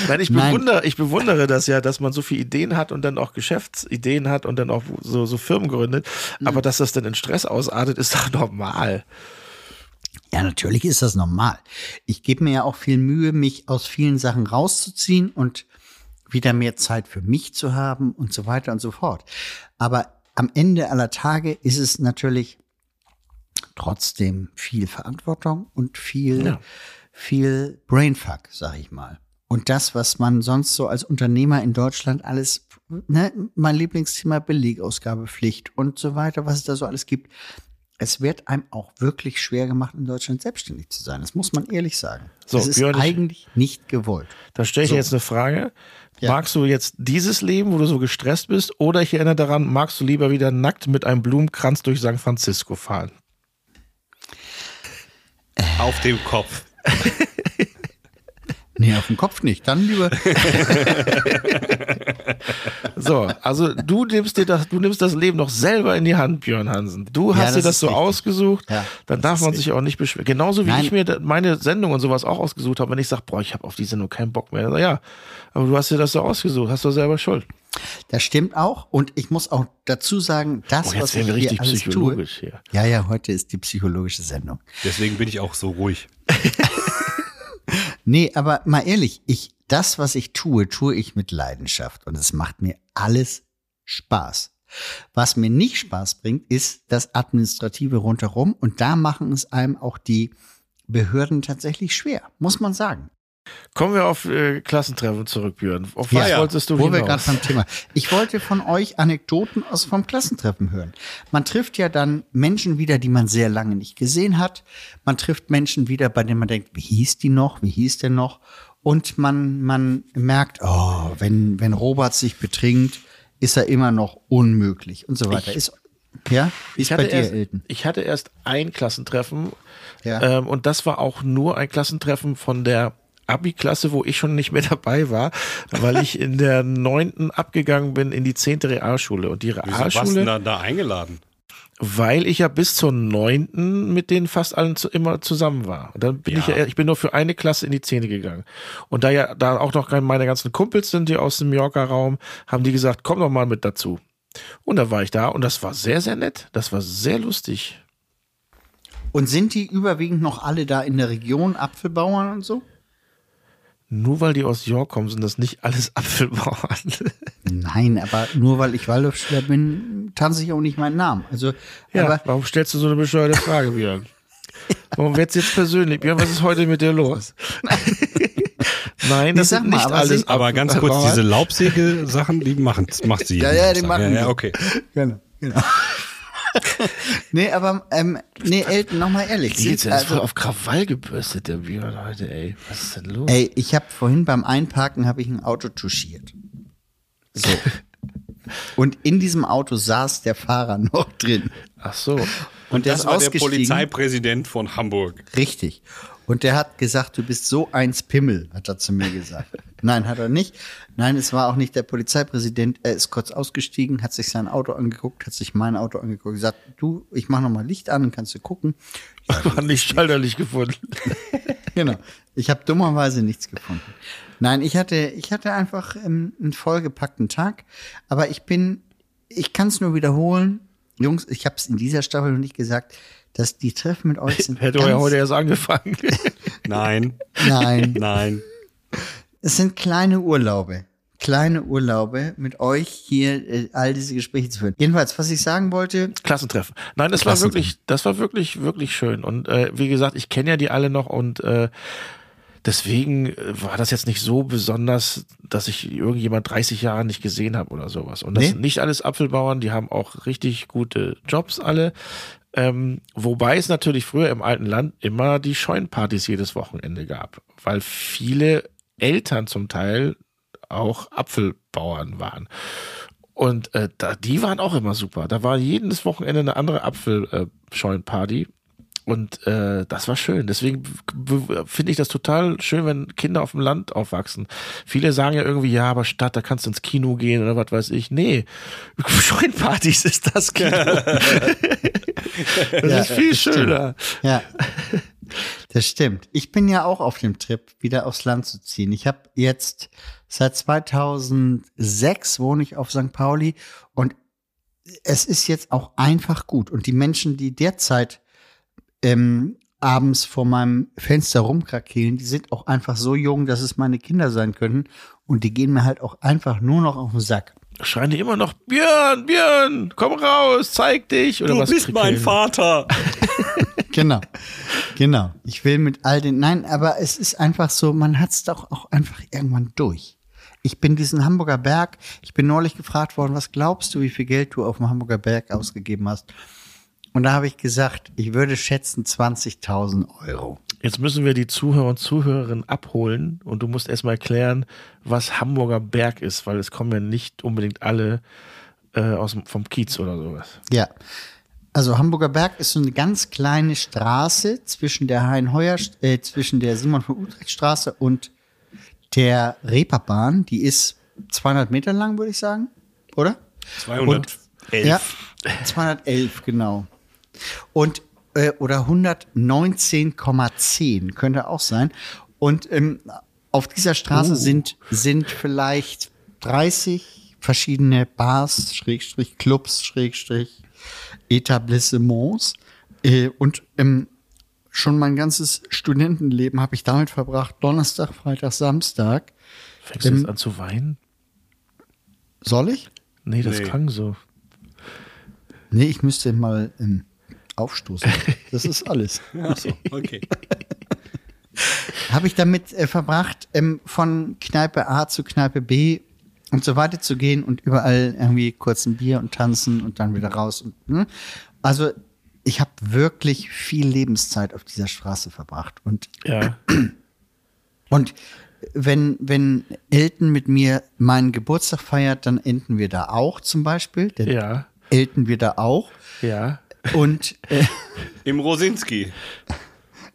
Nein, ich Nein. bewundere, ich bewundere das ja, dass man so viele Ideen hat und dann auch Geschäftsideen hat und dann auch so, so Firmen gründet. Mhm. Aber dass das dann in Stress ausartet, ist <laughs> doch normal. Ja, natürlich ist das normal. Ich gebe mir ja auch viel Mühe, mich aus vielen Sachen rauszuziehen und wieder mehr Zeit für mich zu haben und so weiter und so fort. Aber am Ende aller Tage ist es natürlich trotzdem viel Verantwortung und viel, Ja. viel Brainfuck, sag ich mal. Und das, was man sonst so als Unternehmer in Deutschland alles, ne, mein Lieblingsthema Belegausgabepflicht und so weiter, was es da so alles gibt. Es wird einem auch wirklich schwer gemacht, in Deutschland selbstständig zu sein. Das muss man ehrlich sagen. So, das ist Björn, ich- eigentlich nicht gewollt. Da stelle ich dir jetzt eine Frage. Ja. Magst du jetzt dieses Leben, wo du so gestresst bist, oder ich erinnere daran, magst du lieber wieder nackt mit einem Blumenkranz durch San Francisco fahren? Auf dem Kopf. <laughs> Nee, auf dem Kopf nicht. Dann lieber. <laughs> So, also du nimmst dir das, du nimmst das Leben noch selber in die Hand, Björn Hansen. Du hast das dir das so richtig. ausgesucht, Ja, dann darf man sich auch nicht beschweren. Genauso wie Nein. ich mir meine Sendung und sowas auch ausgesucht habe, wenn ich sage, boah, ich habe auf die Sendung keinen Bock mehr. Ja, aber du hast dir das so ausgesucht, hast du selber Schuld. Das stimmt auch. Und ich muss auch dazu sagen, das, Oh, jetzt was werden ich wir richtig hier alles psychologisch tue. hier. Ja, ja, heute ist die psychologische Sendung. Deswegen bin ich auch so ruhig. <laughs> Nee, aber mal ehrlich, ich, das, was ich tue, tue ich mit Leidenschaft und es macht mir alles Spaß. Was mir nicht Spaß bringt, ist das Administrative rundherum und da machen es einem auch die Behörden tatsächlich schwer, muss man sagen. Kommen wir auf äh, Klassentreffen zurück, Björn. Auf was ja. wolltest du Wo wir gerade hinaus? beim Thema. Ich wollte von euch Anekdoten aus vom Klassentreffen hören. Man trifft ja dann Menschen wieder, die man sehr lange nicht gesehen hat. Man trifft Menschen wieder, bei denen man denkt, wie hieß die noch? Wie hieß der noch? Und man, man merkt, oh, wenn, wenn Robert sich betrinkt, ist er immer noch unmöglich und so weiter. ist, ja? Wie ist Ich bei hatte, dir, erst, Elton? ich hatte erst ein Klassentreffen Ja. ähm, und das war auch nur ein Klassentreffen von der Abi-Klasse, wo ich schon nicht mehr <laughs> dabei war, weil ich in der neunten abgegangen bin in die zehnte Realschule. Und die Wieso warst du Realschule, da, da eingeladen? weil ich ja bis zur neunten mit denen fast allen zu, immer zusammen war. Und dann bin ich Ja. ja, ich bin nur für eine Klasse in die zehnte gegangen. Und da ja da auch noch meine ganzen Kumpels sind, die aus dem Yorker Raum, haben die gesagt, komm doch mal mit dazu. Und da war ich da und das war sehr, sehr nett. Das war sehr lustig. Und sind die überwiegend noch alle da in der Region Apfelbauern und so? Nur weil die aus York kommen, sind das nicht alles <laughs> Apfelbauern. Nein, aber nur weil ich Waldorfschüler bin, tanze ich auch nicht meinen Namen. Also, ja, aber warum stellst du so eine bescheuerte Frage, Björn? Warum wird's jetzt persönlich? Björn, was ist heute mit dir los? <laughs> Nein, das sind mal, nicht aber alles Aber ganz kurz, diese Laubsäge-Sachen, die machen, macht sie. Ja, jeden ja, die machen Ja, ja, okay. Genau, genau. <laughs> nee, aber ähm, nee, Elton, nochmal ehrlich. Die jetzt ist voll also, auf Krawall gebürstet, der Björn heute, ey. Was ist denn los? ey, ich habe vorhin beim Einparken habe ich ein Auto touchiert. So. <laughs> Und in diesem Auto saß der Fahrer noch drin. Ach so. Und der Das ist war der. Polizeipräsident von Hamburg. Richtig. Und der hat gesagt, du bist so ein Pimmel, hat er zu mir gesagt. <laughs> Nein, hat er nicht. Nein, es war auch nicht der Polizeipräsident. Er ist kurz ausgestiegen, hat sich sein Auto angeguckt, hat sich mein Auto angeguckt, gesagt, du, ich mach noch mal Licht an, dann kannst du gucken. <laughs> War nicht schalterlich gefunden. <laughs> Genau. Ich habe dummerweise nichts gefunden. Nein, ich hatte, ich hatte einfach ähm, einen vollgepackten Tag. Aber ich bin, ich kann es nur wiederholen. Jungs, ich habe es in dieser Staffel noch nicht gesagt, dass die Treffen mit euch sind. <laughs> Hätte ja heute erst angefangen. <laughs> Nein, Nein, nein. es sind kleine Urlaube. Kleine Urlaube mit euch hier äh, all diese Gespräche zu führen. Jedenfalls, was ich sagen wollte, Klassentreffen. Nein, das war Klassentreffen. wirklich, das war wirklich, wirklich schön. Und äh, wie gesagt, ich kenne ja die alle noch und äh, deswegen äh, war das jetzt nicht so besonders, dass ich irgendjemand 30 Jahre nicht gesehen habe oder sowas. Und das Nee. sind nicht alles Apfelbauern, die haben auch richtig gute Jobs alle. Ähm, wobei es natürlich früher im alten Land immer die Scheunenpartys jedes Wochenende gab, weil viele Eltern zum Teil auch Apfelbauern waren. Und äh, da, die waren auch immer super. Da war jedes Wochenende eine andere Apfelscheunenparty. Und äh, das war schön. Deswegen finde ich das total schön, wenn Kinder auf dem Land aufwachsen. Viele sagen ja irgendwie, ja, aber Stadt, da kannst du ins Kino gehen oder was weiß ich. Nee, <laughs> Scheunenpartys ist das Kino. <laughs> das Ja, ist viel das stimmt. schöner. ja. <laughs> Das stimmt. Ich bin ja auch auf dem Trip, wieder aufs Land zu ziehen. Ich habe jetzt seit 2006 wohne ich auf St. Pauli und es ist jetzt auch einfach gut. Und die Menschen, die derzeit ähm, abends vor meinem Fenster rumkrakehlen, die sind auch einfach so jung, dass es meine Kinder sein können. Und die gehen mir halt auch einfach nur noch auf den Sack. Schreien die immer noch, Björn, Björn, komm raus, zeig dich. Oder Du was bist mein? Vater. <laughs> Genau, genau. Ich will mit all den, nein, aber es ist einfach so, man hat es doch auch einfach irgendwann durch. Ich bin diesen Hamburger Berg, ich bin neulich gefragt worden, was glaubst du, wie viel Geld du auf dem Hamburger Berg ausgegeben hast? Und da habe ich gesagt, ich würde schätzen 20.000 Euro. Jetzt müssen wir die Zuhörer und Zuhörerinnen abholen und du musst erstmal erklären, was Hamburger Berg ist, weil es kommen ja nicht unbedingt alle äh, aus dem, vom Kiez oder sowas. Ja. Also Hamburger Berg ist so eine ganz kleine Straße zwischen der Hein-Heuer, äh, zwischen der Simon von Utrecht Straße und der Reeperbahn. Die ist 200 Meter lang, würde ich sagen, oder? 211. Ja, 211, genau. Und, äh, oder 119,10 könnte auch sein. Und ähm, auf dieser Straße sind, sind vielleicht 30 verschiedene Bars, Schrägstrich, Clubs, Schrägstrich, Etablissements. Äh, und ähm, schon mein ganzes Studentenleben habe ich damit verbracht, Donnerstag, Freitag, Samstag. Fängst du jetzt an zu weinen? Soll ich? Nee, das Nee. klang so. Nee, ich müsste mal ähm, aufstoßen. Das ist alles. <laughs> Achso, okay. habe ich damit äh, verbracht, ähm, von Kneipe A zu Kneipe B und so weiter zu gehen und überall irgendwie kurz ein Bier und tanzen und dann wieder raus. Und, ne? Also ich habe wirklich viel Lebenszeit auf dieser Straße verbracht. Und, Ja. <clears throat> und wenn, wenn Elton mit mir meinen Geburtstag feiert, dann enden wir da auch zum Beispiel. Dann Ja. enden wir da auch. Ja. Und äh, Im Rosinski.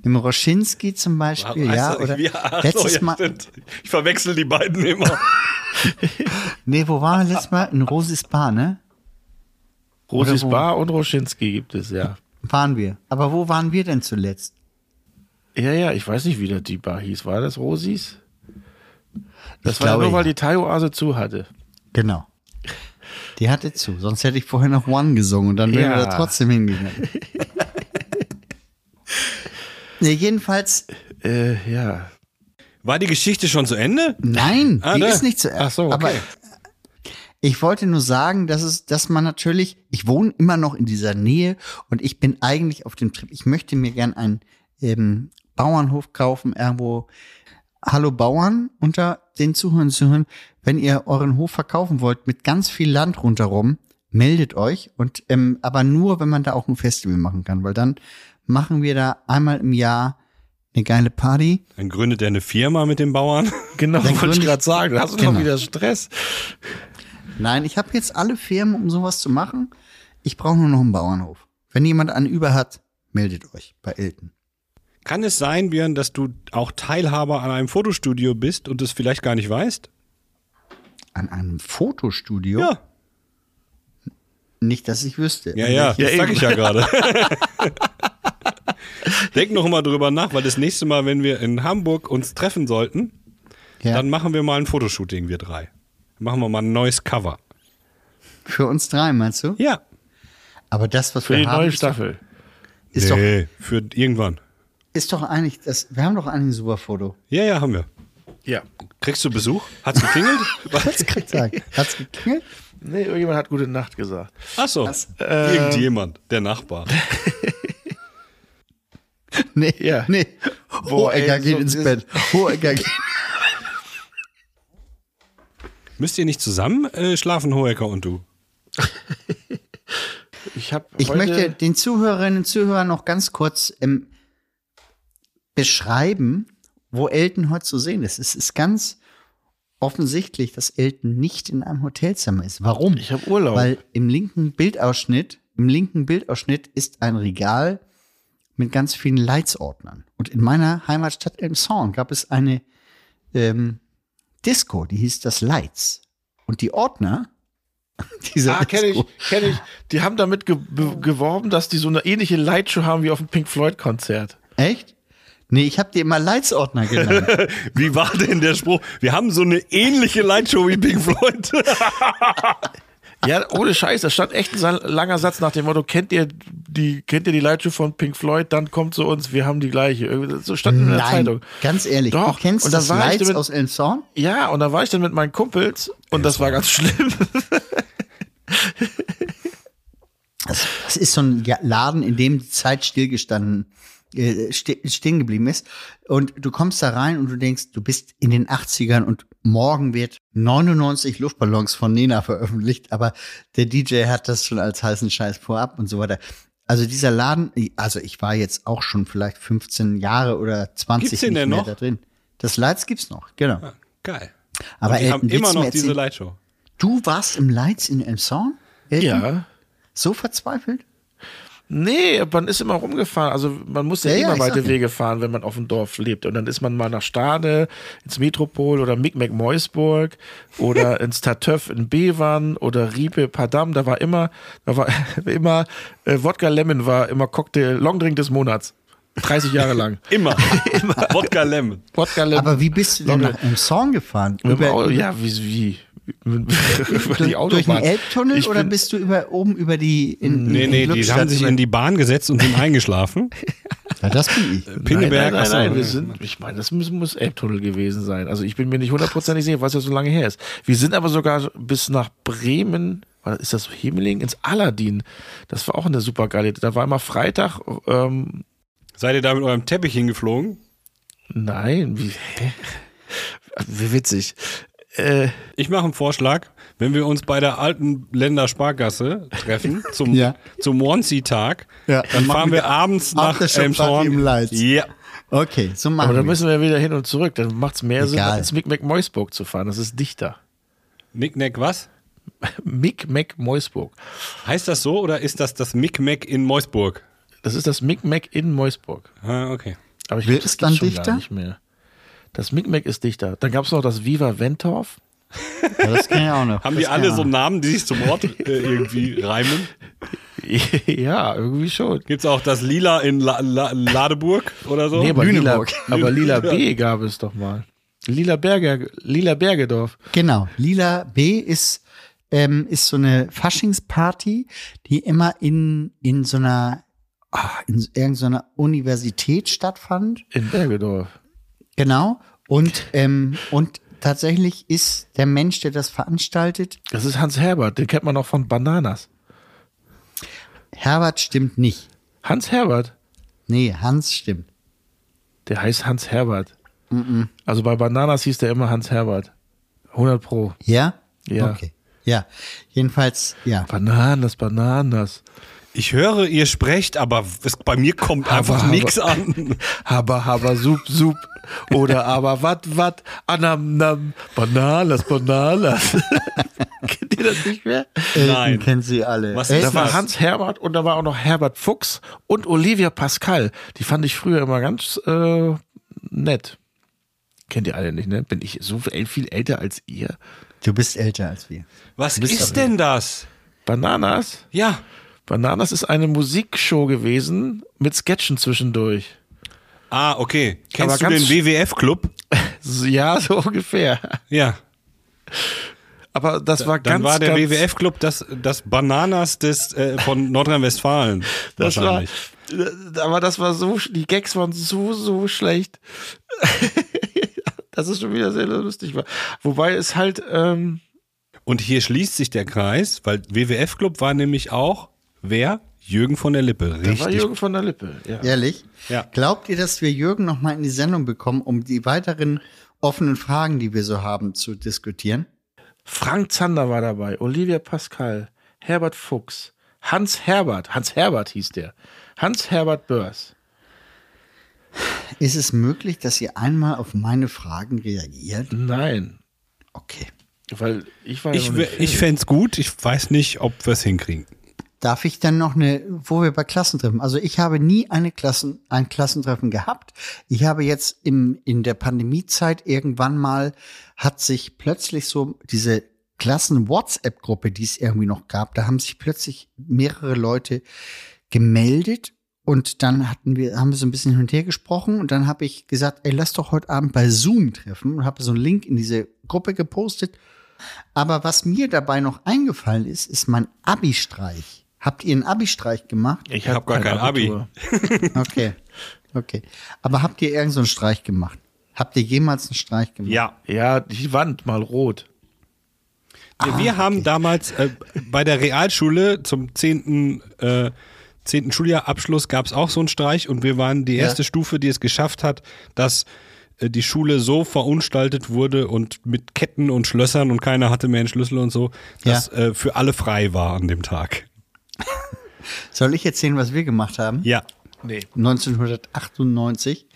im Roschinski zum Beispiel, ja. Das Oder nicht wie? Ach so, letztes ja, Mal, stimmt. Ich verwechsel die beiden immer. <laughs> nee, wo waren wir letztes Mal? In Rosis Bar, ne? Rosis Bar und Roschinski gibt es, ja. Waren wir. Aber wo waren wir denn zuletzt? Ja, ja, ich weiß nicht, wie das die Bar hieß. War das Rosis? Das Ich war ja glaube, nur, weil ja. die Thai-Oase zu hatte. Genau. Die hatte zu. Sonst hätte ich vorher noch One gesungen und dann wären wir Ja. da trotzdem hingegangen. nee, jedenfalls, Äh, ja. War die Geschichte schon zu Ende? nein, Ah, die da. ist nicht zu Ach so, okay. Aber ich wollte nur sagen, dass es, dass man natürlich, ich wohne immer noch in dieser Nähe und ich bin eigentlich auf dem Trip. Ich möchte mir gern einen ähm, Bauernhof kaufen, irgendwo. Hallo Bauern unter den Zuhörern zu hören. Wenn ihr euren Hof verkaufen wollt mit ganz viel Land rundherum, meldet euch und ähm, aber nur, wenn man da auch ein Festival machen kann, weil dann machen wir da einmal im Jahr eine geile Party. Dann gründet er eine Firma mit den Bauern. <laughs> Genau, Dann wollte ich gerade sagen. Da hast du Genau. noch wieder Stress. Nein, ich habe jetzt alle Firmen, um sowas zu machen. Ich brauche nur noch einen Bauernhof. Wenn jemand einen über hat, meldet euch bei Elton. Kann es sein, Björn, dass du auch Teilhaber an einem Fotostudio bist und es vielleicht gar nicht weißt? An einem Fotostudio? Ja. Nicht, dass ich wüsste. Ja, ja, Ja, das sag ich ja gerade. <laughs> Denk noch mal drüber nach, weil das nächste Mal, wenn wir in Hamburg uns treffen sollten, Ja. dann machen wir mal ein Fotoshooting, wir drei. Machen wir mal ein neues Cover. Für uns drei, meinst du? Ja. Aber das, was Für wir die haben, neue ist, doch, Staffel. ist, doch, nee, für irgendwann. Ist doch eigentlich, das, wir haben doch eigentlich ein super Foto. Ja, ja, haben wir. Ja. Kriegst du Besuch? Hat's geklingelt? <laughs> Ich sagen? Hat's geklingelt? Nee, irgendjemand hat gute Nacht gesagt. Ach so. Irgendjemand, der Nachbar. <laughs> Nee, Ja. nee. Hohecker geht so- ins Bett. Hohecker <laughs> geht. Müsst ihr nicht zusammen äh, schlafen, Hohecker und du? Ich habe Ich möchte den Zuhörerinnen und Zuhörern noch ganz kurz ähm, beschreiben, wo Elton heute zu sehen ist. Es ist ganz offensichtlich, dass Elton nicht in einem Hotelzimmer ist. Warum? Ich habe Urlaub. Weil im linken Bildausschnitt, im linken Bildausschnitt ist ein Regal mit ganz vielen Leitsordnern. Und in meiner Heimatstadt Elmshorn gab es eine ähm, Disco, die hieß das Lights. Und die Ordner <laughs> dieser Ah, kenne ich, kenne ich. Die haben damit ge be- geworben, dass die so eine ähnliche Lightshow haben wie auf dem Pink Floyd Konzert. Echt? Nee, ich habe dir immer Leitsordner genannt. <laughs> Wie war denn der Spruch? Wir haben so eine ähnliche Lightshow wie Pink Floyd. <laughs> Ja, ohne Scheiß, da stand echt ein langer Satz nach dem Motto, kennt ihr die, kennt ihr die Lightshow von Pink Floyd, dann kommt zu uns, wir haben die gleiche. So stand in der Nein, Zeitung. ganz ehrlich, Doch, du kennst und da das war ich Lights damit- aus Elmshorn? Ja, und da war ich dann mit meinen Kumpels und das war ganz schlimm. <laughs> Das, das ist so ein Laden, in dem die Zeit stillgestanden, äh, ste stehen geblieben ist. Und du kommst da rein und du denkst, du bist in den 80ern und morgen wird 99 Luftballons von Nena veröffentlicht, aber der DJ hat das schon als heißen Scheiß vorab und so weiter. Also dieser Laden, also ich war jetzt auch schon vielleicht 15 Jahre oder 20 Gibt's nicht denn mehr noch? da drin. Das Lights gibt's noch, genau. Geil. Aber Und die Elton, haben immer noch diese Lightshow. Du warst im Lights in Elmshorn? Elton? Ja. So verzweifelt? Nee, man ist immer rumgefahren. Also man muss ja, Ja, ja, immer sag weite ja. Wege fahren, wenn man auf dem Dorf lebt. Und dann ist man mal nach Stade, ins Metropol oder Micmac-Meusburg oder <laughs> ins Tartöff in Bewan oder Riepe, Padam. Da war immer, da war <laughs> immer äh, Wodka Lemon war immer Cocktail, Longdrink des Monats. 30 Jahre lang. <laughs> Immer. Wodka Lemon. Wodka Lemon. Aber wie bist du denn nach gefahren? Dem Über, Auto, über, ja, wie, wie? Über die durch Autobahn. den Elbtunnel Ich oder bin- bist du über oben über die in, Nee, in nee, die haben sich in die Bahn gesetzt und sind <laughs> eingeschlafen. Ja, das bin ich. Pinneberg, Nein, nein, nein, nein, wir sind, ich meine, das muss, muss Elbtunnel gewesen sein. Also ich bin mir nicht hundertprozentig sicher, was ja so lange her ist. Wir sind aber sogar bis nach Bremen, ist das Himmeling, ins Aladdin. Das war auch eine super geile. Da war immer Freitag, ähm, Seid ihr da mit eurem Teppich hingeflogen? nein, wie, hä? wie witzig. Äh, Ich mache einen Vorschlag, wenn wir uns bei der alten Länder Sparkasse treffen <laughs> zum, Ja. zum Monsi-Tag, Ja, dann dann fahren wir abends nach Elmshorn. Ja. Okay, so machen aber da wir. müssen wir wieder hin und zurück. Dann macht es mehr Sinn, Egal. ins Micmac-Meusburg zu fahren. Das ist dichter. Nicknack was? <laughs> Micmac-Meusburg. Heißt das so oder ist das das Micmac in Meusburg? Das ist das Micmac in Meusburg. Ah, okay. Aber ich glaub, das dann dichter? Gar nicht mehr. Das Micmac ist dichter. Dann gab es noch das Viva Ventorf. Ja, das kann ich auch noch. <laughs> Haben das die alle so. Namen, die sich zum Wort <laughs> äh, irgendwie reimen? ja, irgendwie schon. Gibt es auch das Lila in La La Ladeburg oder so? Nee, aber Lila, Lüneburg. aber Lila B <laughs> gab es doch mal. Lila Berger, Lila Bergedorf. Genau. Lila B ist, ähm, ist so eine Faschingsparty, die immer in, in so einer, ah, in irgendeiner Universität stattfand. In Bergedorf. Genau. Und, ähm, und tatsächlich ist der Mensch, der das veranstaltet, Das ist Hans Herbert, den kennt man noch von Bananas. Herbert stimmt nicht. Hans Herbert, Nee, Hans stimmt. der heißt Hans Herbert. Also bei Bananas hieß der immer Hans Herbert. 100 Pro. Ja? Ja. Okay. Ja. Jedenfalls, ja. Bananas, Bananas. Ich höre, ihr sprecht, aber es, bei mir kommt einfach nichts an. <laughs> Haber, haber, sup, sup. Oder aber wat, wat, anam, nam, Bananas, Bananas. <laughs> Kennt ihr das nicht mehr? Nein. Kennt sie alle. Was Da ist war das? Hans Herbert und da war auch noch Herbert Fuchs und Olivia Pascal. Die fand ich früher immer ganz äh, nett. Kennt ihr alle nicht, ne? Bin ich so viel, viel älter als ihr? Du bist älter als wir. Was ist denn das? Bananas? Ja. Bananas ist eine Musikshow gewesen mit Sketchen zwischendurch. Ah, okay. Kennst Aber du den WWF-Club? <laughs> Ja, so ungefähr. Ja. Aber das war Dann ganz, war der WWF-Club das, das Bananas des, äh, von Nordrhein-Westfalen. <laughs> Das war, wahrscheinlich. <laughs> aber das war so, die Gags waren so, so schlecht. dass es schon wieder sehr lustig war. Wobei es halt, ähm, Und hier schließt sich der Kreis, weil WWF-Club war nämlich auch, wer? Jürgen von der Lippe. da war Richtig. Jürgen von der Lippe. Ja. Ehrlich? Ja. Glaubt ihr, dass wir Jürgen noch mal in die Sendung bekommen, um die weiteren offenen Fragen, die wir so haben, zu diskutieren? Frank Zander war dabei, Olivia Pascal, Herbert Fuchs, Hans Herbert, Hans Herbert hieß der, Hans Herbert Börs. Ist es möglich, dass ihr einmal auf meine Fragen reagiert? Nein, Okay. weil ich war ja Ich, ich fände es gut, ich weiß nicht, ob wir es hinkriegen. Darf ich dann noch eine, wo wir bei Klassentreffen, also ich habe nie eine Klassen, ein Klassentreffen gehabt. Ich habe jetzt im, in der Pandemiezeit irgendwann mal, hat sich plötzlich so diese Klassen-WhatsApp-Gruppe, die es irgendwie noch gab, da haben sich plötzlich mehrere Leute gemeldet und dann hatten wir, haben wir so ein bisschen hin und her gesprochen und dann habe ich gesagt, ey, lass doch heute Abend bei Zoom treffen und habe so einen Link in diese Gruppe gepostet. Aber was mir dabei noch eingefallen ist, ist mein Abi-Streich. Habt ihr einen Abi-Streich gemacht? Ich hab gar kein Abi. <laughs> Okay. Okay. Aber habt ihr irgendeinen so einen Streich gemacht? Habt ihr jemals einen Streich gemacht? Ja. Ja, die Wand mal rot. Wir, wir haben damals äh, bei der Realschule zum zehnten Äh, 10. Schuljahrabschluss gab es auch so einen Streich und wir waren die erste Stufe, die es geschafft hat, dass äh, die Schule so verunstaltet wurde und mit Ketten und Schlössern und keiner hatte mehr einen Schlüssel und so, dass äh, für alle frei war an dem Tag. Soll ich erzählen, was wir gemacht haben? Ja. Nee. 1998.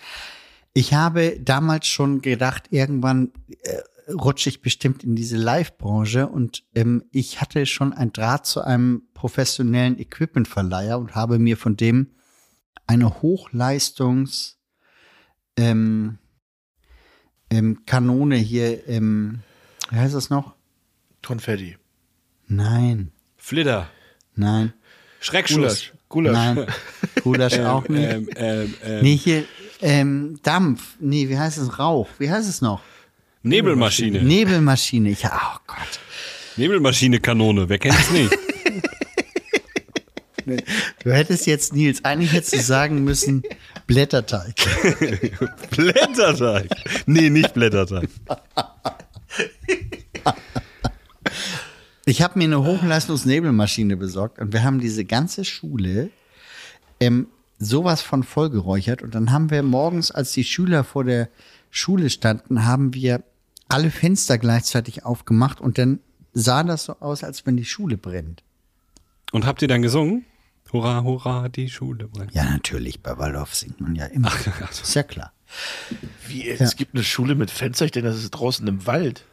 Ich habe damals schon gedacht, irgendwann äh, rutsche ich bestimmt in diese Live-Branche und ähm, ich hatte schon ein Draht zu einem professionellen Equipmentverleiher und habe mir von dem eine Hochleistungs ähm, ähm, Kanone hier, ähm, wie heißt das noch? Konfetti. Nein, Flitter. nein, Schreckschuss. Gulasch. nein. <laughs> Gulasch auch nicht. Ähm, ähm, ähm, Nee, hier, ähm, Dampf. Nee, wie heißt es? Rauch. Wie heißt es noch? Nebelmaschine. Nebelmaschine. Ja, oh Gott. Nebelmaschine-Kanone. Wer kennt es nicht? <laughs> Du hättest jetzt, Nils, eigentlich hättest du sagen müssen, Blätterteig. <laughs> Blätterteig. Nee, nicht Blätterteig. Ich habe mir eine Hochleistungsnebelmaschine besorgt und wir haben diese ganze Schule ähm, sowas von vollgeräuchert. Und dann haben wir morgens, als die Schüler vor der Schule standen, haben wir alle Fenster gleichzeitig aufgemacht und dann sah das so aus, als wenn die Schule brennt. Und habt ihr dann gesungen? Hurra, hurra, die Schule brennt. Ja, natürlich, bei Waldorf singt man ja immer. Ist ja klar. Wie, es gibt eine Schule mit Fenster, ich denke, das ist draußen im Wald.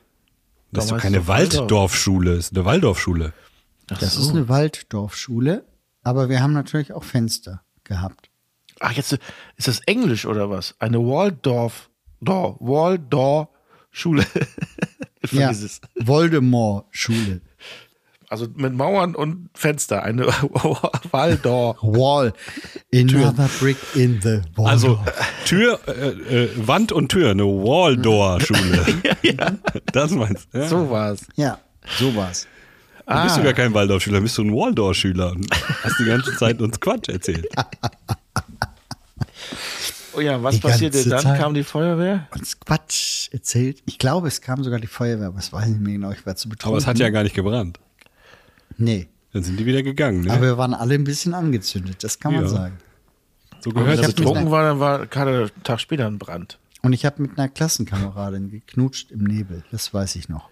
Das ist doch keine? Waldorfschule, das ist eine Waldorfschule. Ach Das so. ist eine Walddorfschule, aber wir haben natürlich auch Fenster gehabt. Ach, jetzt ist das Englisch oder was? Eine Waldorf, Dor, Waldorf Schule. <laughs> Ja, Vergiss es. Also mit Mauern und Fenster. Eine <laughs> Waldorf. Wall. Another brick in the wall. Also Tür, äh, äh, Wand und Tür, eine Waldor-Schule. <laughs> Das meinst du? Ja. So war's. ja, sowas. Dann bist du gar kein Waldorfschüler, bist du ein Waldorf-Schüler und hast die ganze Zeit uns Quatsch erzählt. Oh ja, was Die passierte dann? Zeit. Kam die Feuerwehr? Uns Quatsch erzählt. Ich glaube, es kam sogar die Feuerwehr, aber das weiß ich nicht mehr genau. Ich war zu betrunken. Aber es hat ja gar nicht gebrannt. Nee, Dann sind die wieder gegangen. Ne? aber wir waren alle ein bisschen angezündet, das kann man Ja. sagen. so Wenn gehört betrunken nach- war, dann war gerade einen Tag später ein Brand. Und ich habe mit einer Klassenkameradin geknutscht im Nebel, das weiß ich noch.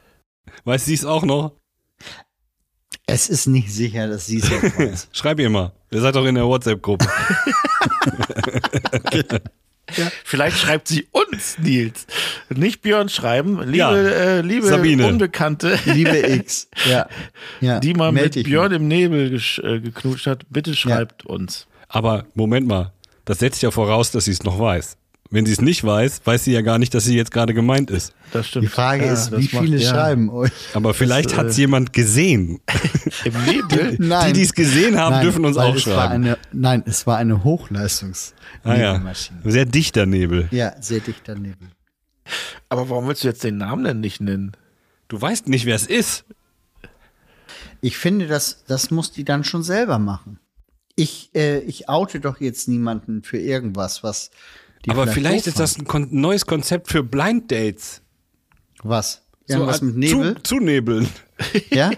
Weiß sie es auch noch? Es ist nicht sicher, dass sie es jetzt weiß. <laughs> Schreib ihr mal. Ihr seid doch in der WhatsApp-Gruppe. <laughs> <laughs> Vielleicht schreibt sie uns, Nils. Nicht Björn schreiben. Liebe, Ja, äh, liebe Sabine. Unbekannte, Liebe X. <laughs> Ja. ja. die mal meld mit Björn mal. im Nebel äh, geknutscht hat, bitte schreibt uns. Aber Moment mal, das setzt ja voraus, dass sie es noch weiß. Wenn sie es nicht weiß, weiß sie ja gar nicht, dass sie jetzt gerade gemeint ist. Das stimmt. Die Frage Ja, ist, wie macht- viele ja. schreiben euch? Aber vielleicht hat es jemand gesehen. <laughs> Im Nebel? Nein. Die, die es gesehen haben, Nein, dürfen uns auch schreiben. eine, nein, es war eine Hochleistungs Ah ja, sehr dichter Nebel. Ja, sehr dichter Nebel. Aber warum willst du jetzt den Namen denn nicht nennen? Du weißt nicht, wer es ist. Ich finde, das, das muss die dann schon selber machen. Ich, äh, ich oute doch jetzt niemanden für irgendwas, was Aber vielleicht doof ist das ein kon neues Konzept für Blind Dates. Was? Irgendwas So, mit Nebel? Zu, zu nebeln. <laughs> ja?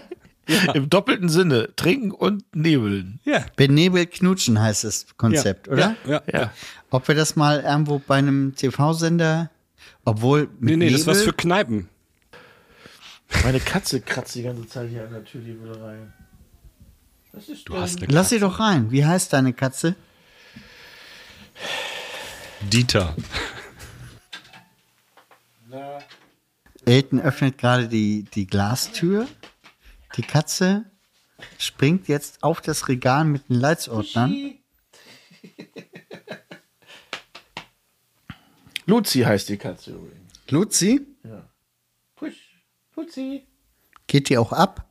Im doppelten Sinne. Trinken und nebeln. Ja. Benebelt knutschen heißt das Konzept, ja. oder? Ja, ja. Ja. Ob wir das mal irgendwo bei einem TV-Sender, obwohl mit Nee, nee, Nebel, das ist was für Kneipen. Meine Katze kratzt die ganze Zeit hier an der Tür, die will rein. Was ist Du hast eine Lass sie doch rein. Wie heißt deine Katze? Dieter. Elton öffnet gerade die, die Glastür. Die Katze springt jetzt auf das Regal mit den Leitsordnern. <laughs> Luzi heißt die Katze übrigens. Luzi, Push. Luzi. geht die auch ab?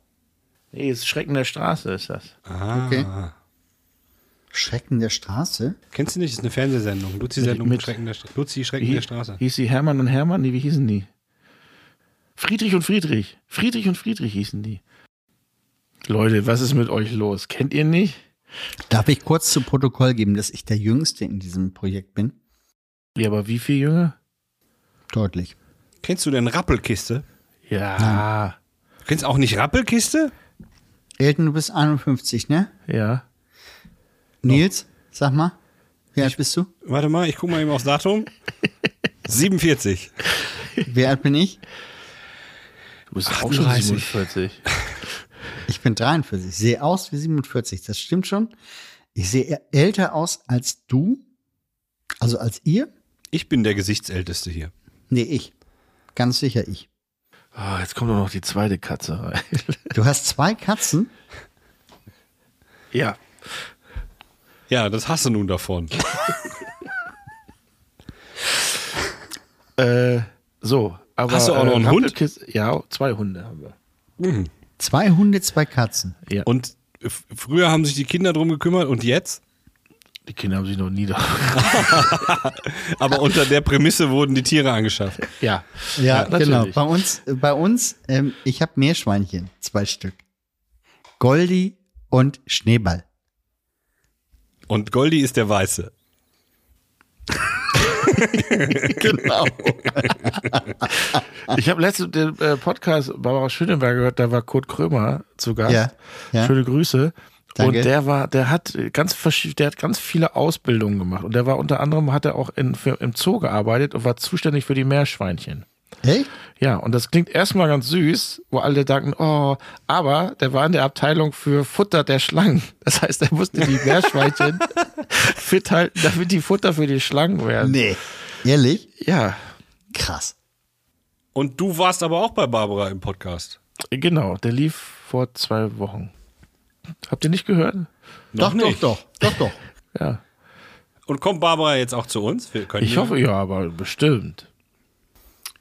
Nee, ist Schrecken der Straße ist das. Ah. Okay. Schrecken der Straße? Kennst du nicht? Das ist eine Fernsehsendung. Luzi-Sendung Mit- Schrecken der Stra- Luzi Schrecken Wie- der Straße. Hieß sie Hermann und Hermann? Nee, wie hießen die? Friedrich und Friedrich. Friedrich und Friedrich hießen die. Leute, was ist mit euch los? Kennt ihr nicht? Darf ich kurz zu Protokoll geben, dass ich der Jüngste in diesem Projekt bin? Ja, aber wie viel Jünger? Deutlich. Kennst du denn Rappelkiste? Ja. Du kennst auch nicht Rappelkiste? Elton, du bist 51, ne? Ja. Nils, sag mal. Wie alt bist du? Warte mal, ich guck mal eben aufs Datum. <laughs> 47. Wie alt bin ich? Du bist auch schon 38. 47. <laughs> Ich bin 43. Ich sehe aus wie 47. Das stimmt schon. Ich sehe älter aus als du. Also als ihr? Ich bin der Gesichtsälteste hier. Nee, ich. Ganz sicher ich. Oh, jetzt kommt doch noch die zweite Katze rein. Du hast zwei Katzen? ja. Ja, das hast du nun davon. <laughs> Äh, so, aber. Hast du auch noch einen äh, Hund? Rappelkiss- Ja, zwei Hunde haben wir. Zwei Hunde, zwei Katzen. Ja. Und früher haben sich die Kinder drum gekümmert und jetzt? die Kinder haben sich noch nie da. <laughs> Aber unter der Prämisse wurden die Tiere angeschafft. ja. Ja, genau. natürlich. Bei uns, bei uns, ähm, ich habe Meerschweinchen, zwei Stück. Goldi und Schneeball. Und Goldi ist der Weiße. <laughs> Genau. <laughs> Ich habe letztens den äh, Podcast Barbara Schöneberger gehört, da war Kurt Krömer zu Gast. Ja, ja. Schöne Grüße. Danke. Und der war, der hat ganz der hat ganz viele Ausbildungen gemacht. Und der war unter anderem, hat er auch in, für, im Zoo gearbeitet und war zuständig für die Meerschweinchen. Echt? Ja, und das klingt erstmal ganz süß, wo alle denken, oh, aber der war in der Abteilung für Futter der Schlangen. Das heißt, er musste die Meerschweinchen <laughs> fit halten, damit die Futter für die Schlangen werden. Nee. Ehrlich? Ja, Krass. Und du warst aber auch bei Barbara im Podcast. genau, der lief vor zwei Wochen. Habt ihr nicht gehört? Noch doch, nicht. doch, doch, doch, doch. Ja. Und kommt Barbara jetzt auch zu uns? Wir können Ich hoffe, ja, aber bestimmt.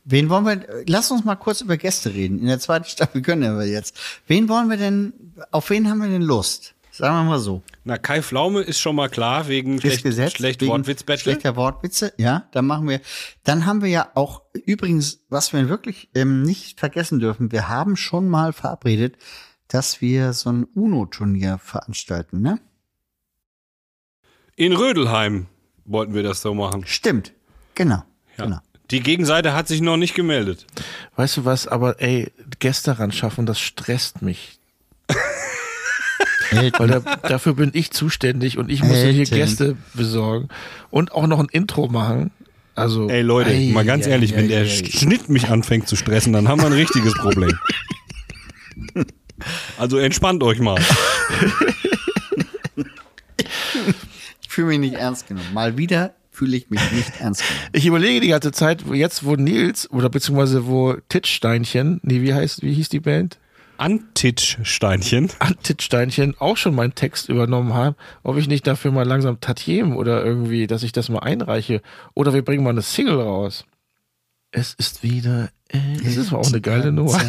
Wen wollen wir, lass uns mal kurz über Gäste reden. In der zweiten Staffel können wir jetzt. Wen wollen wir denn, auf wen haben wir denn Lust? Sagen wir mal so. Na, Kai Pflaume ist schon mal klar, wegen schlecht, gesetzt. schlecht wegen. Schlechter Wortwitze, ja, dann machen wir. Dann haben wir ja auch, übrigens, was wir wirklich ähm, nicht vergessen dürfen, wir haben schon mal verabredet, dass wir so ein UNO-Turnier veranstalten, ne? In Rödelheim wollten wir das so machen. Stimmt. Genau. Ja. Genau. Die Gegenseite hat sich noch nicht gemeldet. Weißt du was, aber ey, Gäste ran schaffen, das stresst mich. <laughs> Weil da, dafür bin ich zuständig und ich muss hier. Gäste besorgen und auch noch ein Intro machen. Also, Ey Leute, ei, mal ganz ei, ehrlich, ei, wenn der. Schnitt mich anfängt zu stressen, dann haben wir ein richtiges Problem. <laughs> Also entspannt euch mal. Ich fühle mich nicht ernst genommen. Mal wieder fühle ich mich nicht <laughs> ernst genommen. Ich überlege die ganze Zeit, jetzt wo Nils oder beziehungsweise wo Titschsteinchen, nee, wie heißt, wie hieß die Band? Antitschsteinchen. Antitschsteinchen auch schon meinen Text übernommen haben, ob ich nicht dafür mal langsam Tatiem oder irgendwie, dass ich das mal einreiche. Oder wir bringen mal eine Single raus. Es ist wieder, das ist auch eine geile Nummer.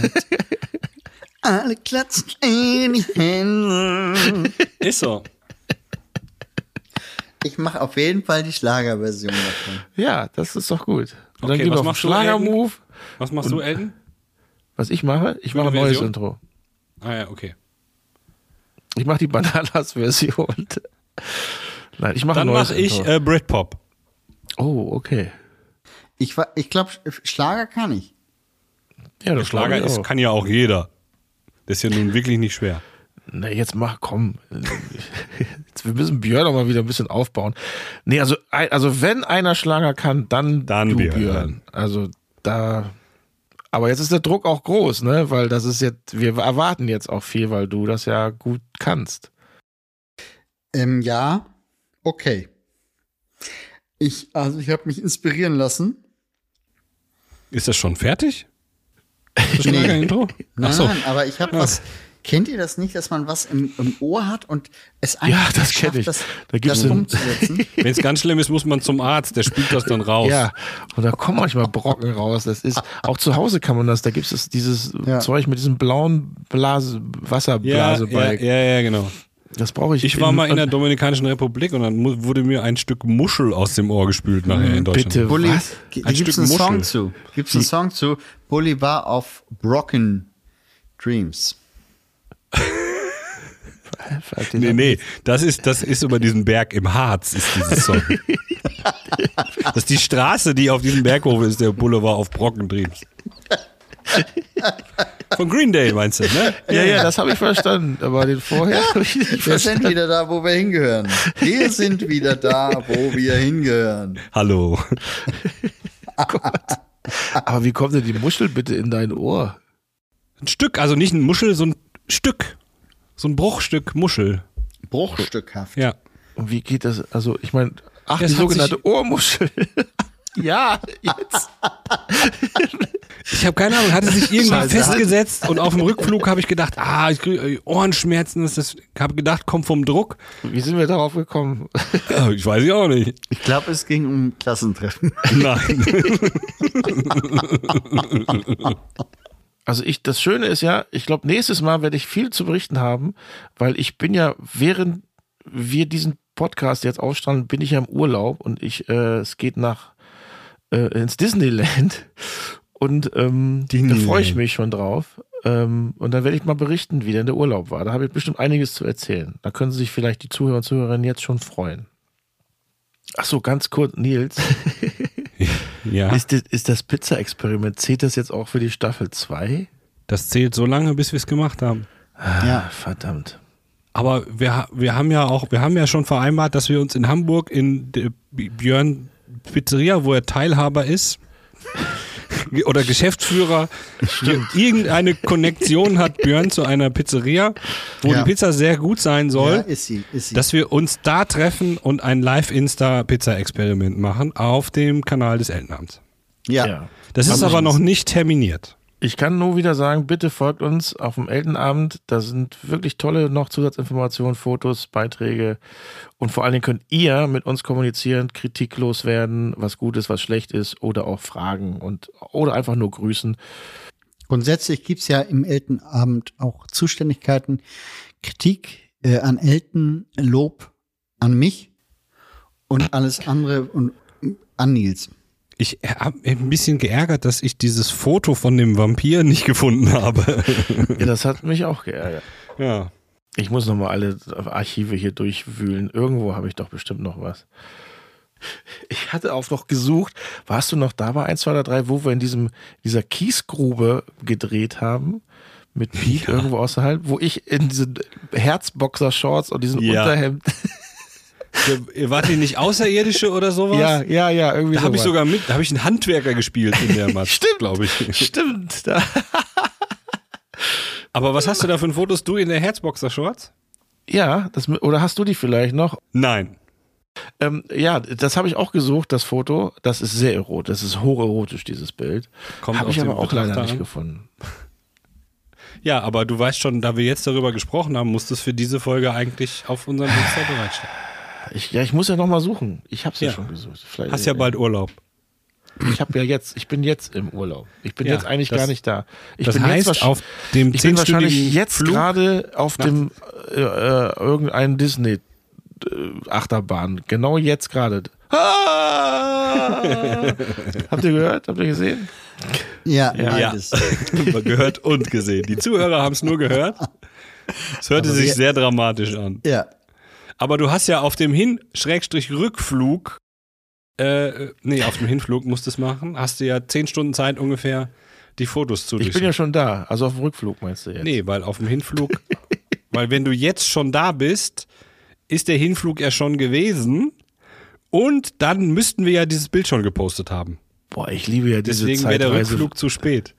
<laughs> Alle klatschen in die Hände. Ist so. Ich mache auf jeden Fall die Schlagerversion davon. Ja, das ist doch gut. Und Okay, dann gehen was wir auf den machst du, Schlagermove. Was machst du, Elton? Was ich mache? Ich Für mache ein neues Version? Intro. Ah ja, okay. Ich mache die <laughs> Bananas-Version. Nein, ich mache ein Dann neues mache ich Intro. äh, Britpop. oh, okay. Ich, ich glaube, Schlager kann ich. Ja, das Schlager ist, kann ja auch jeder. Das ist ja nun wirklich nicht schwer. Na, jetzt mach, komm. Jetzt, wir müssen Björn auch mal wieder ein bisschen aufbauen. Nee, also, also wenn einer Schlager kann, dann, Dann du, Björn. Björn. Also da. Aber jetzt ist der Druck auch groß, ne? Weil das ist jetzt, wir erwarten jetzt auch viel, weil du das ja gut kannst. Ähm, ja, okay. Ich, also ich habe mich inspirieren lassen. Ist das schon fertig? Das Schlager-Intro? Nein, Ach so. nein, aber ich habe was. Kennt ihr das nicht, dass man was im, im Ohr hat und es einfach Ja, das schafft, ich. das, Da gibt's das umzusetzen? <laughs> Wenn es ganz schlimm ist, muss man zum Arzt, der spült das dann raus. Ja, und da kommen manchmal Brocken raus. Das ist, auch zu Hause kann man das, da gibt es dieses Ja. Zeug mit diesem blauen Blase, ja, Wasserblase ja, bei. ja, ja, genau. Das brauche ich. Ich war mal in der Dominikanischen Republik und dann wurde mir ein Stück Muschel aus dem Ohr gespült nachher in Deutschland. Bitte. Bulli, Was? Da Ein gibt's Stück einen Song Muschel. zu. Gibt's einen Song zu. Bully war auf Brocken Dreams. Nee, nee, das ist, das ist über diesen Berg im Harz, ist dieses Song. <laughs> das ist die Straße, die auf diesem Berghof ist, der Boulevard auf Brockendreams. Von Green Day meinst du, ne? Ja, ja, das habe ich verstanden. Aber den vorher habe ich nicht Wir verstanden. sind wieder da, wo wir hingehören. Wir sind wieder da, wo wir hingehören. Hallo. <laughs> Aber wie kommt denn die Muschel bitte in dein Ohr? Ein Stück, also nicht ein Muschel, so ein Stück. So ein Bruchstück Muschel. Bruchstückhaft. Ja. Und wie geht das? Also, ich meine, ach, Das die sogenannte Ohrmuschel. <laughs> ja, jetzt. Ich habe keine Ahnung, hatte sich irgendwie Scheiße. festgesetzt und auf dem Rückflug habe ich gedacht, ah, ich krieg äh, Ohrenschmerzen, das ist, habe gedacht, kommt vom Druck. Wie sind wir darauf gekommen? Ich weiß ich auch nicht. Ich glaube, es ging um Klassentreffen. Nein. <laughs> <laughs> Also ich, das Schöne ist ja, ich glaube, nächstes Mal werde ich viel zu berichten haben, weil ich bin ja, während wir diesen Podcast jetzt ausstrahlen, bin ich ja im Urlaub und ich, äh, es geht nach äh, ins Disneyland und ähm, da freue ich mich schon drauf. Ähm, und dann werde ich mal berichten, wie denn der Urlaub war. Da habe ich bestimmt einiges zu erzählen. Da können sich vielleicht die Zuhörer und Zuhörerinnen jetzt schon freuen. Ach so, ganz kurz, Nils. <laughs> Ja, Ist, das- ist das Pizza-Experiment, zählt das jetzt auch für die Staffel 2? das zählt so lange, bis wir es gemacht haben. Ja. Verdammt. Aber wir, wir haben ja auch, wir haben ja schon vereinbart, dass wir uns in Hamburg in Björn Pizzeria, wo er Teilhaber ist, oder Geschäftsführer, irgendeine Konnektion hat Björn zu einer Pizzeria, wo Ja. die Pizza sehr gut sein soll. Ja, ist sie, ist sie. dass wir uns da treffen und ein Live-Insta-Pizza-Experiment machen auf dem Kanal des Elternamts. ja. ja. Das ist aber noch nicht terminiert. Ich kann nur wieder sagen, bitte folgt uns auf dem Elternabend. Da sind wirklich tolle noch Zusatzinformationen, Fotos, Beiträge. Und vor allen Dingen könnt ihr mit uns kommunizieren, Kritik loswerden, was gut ist, was schlecht ist oder auch Fragen und oder einfach nur grüßen. Grundsätzlich gibt's ja im Elternabend auch Zuständigkeiten, Kritik äh, an Eltern, Lob an mich und alles andere und an Nils. Ich habe ein bisschen geärgert, dass ich dieses Foto von dem Vampir nicht gefunden habe. Ja, das hat mich auch geärgert. ja. Ich muss nochmal alle Archive hier durchwühlen. Irgendwo habe ich doch bestimmt noch was. Ich hatte auch noch gesucht, warst du noch da bei 1, 2 oder 3, wo wir in diesem, dieser Kiesgrube gedreht haben? Mit Pete irgendwo außerhalb, wo ich in diesen Herzboxer-Shorts und diesem Ja. Unterhemd. <laughs> Ihr wart ihr nicht Außerirdische oder sowas? Ja, ja, ja, irgendwie Da habe ich sogar mit, da habe ich einen Handwerker gespielt in der <laughs> Stimmt. glaube ich. Stimmt. <laughs> Aber was hast du da für ein Fotos? Du in der Herzboxer-Shorts? Ja, das, oder hast du die vielleicht noch? Nein. Ähm, ja, das habe ich auch gesucht, das Foto. Das ist sehr erotisch. Das ist hocherotisch, dieses Bild. Kommt Habe ich aber auch leider Betrachter nicht an. gefunden. Ja, aber du weißt schon, da wir jetzt darüber gesprochen haben, musst du es für diese Folge eigentlich auf unserem Insta bereitstellen. Ich, ja, ich muss ja noch mal suchen. Ich habe ja. Ja. schon gesucht. Vielleicht, Hast ja bald Urlaub. Ich habe ja jetzt, ich bin jetzt im Urlaub. Ich bin Ja, jetzt eigentlich das- gar nicht da. Ich das bin heißt, jetzt auf dem ich bin wahrscheinlich jetzt gerade auf dem äh, äh, irgendein Disney äh, Achterbahn. Genau jetzt gerade. Ah! <laughs> Habt ihr gehört? Habt ihr gesehen? Ja, Ja. beides. <laughs> gehört und gesehen. Die Zuhörer haben es nur gehört. Es hörte Aber sich sehr dramatisch an. Ja. Aber du hast ja auf dem Hin-Rückflug, äh, nee, auf dem Hinflug musst du es machen, hast du ja zehn Stunden Zeit ungefähr, die Fotos zu Ich bin ja schon da. Also auf dem Rückflug meinst du jetzt? Nee, weil auf dem Hinflug, <laughs> weil wenn du jetzt schon da bist, ist der Hinflug ja schon gewesen und dann müssten wir ja dieses Bild schon gepostet haben. Boah, ich liebe ja diese Deswegen wäre der. Rückflug zu spät.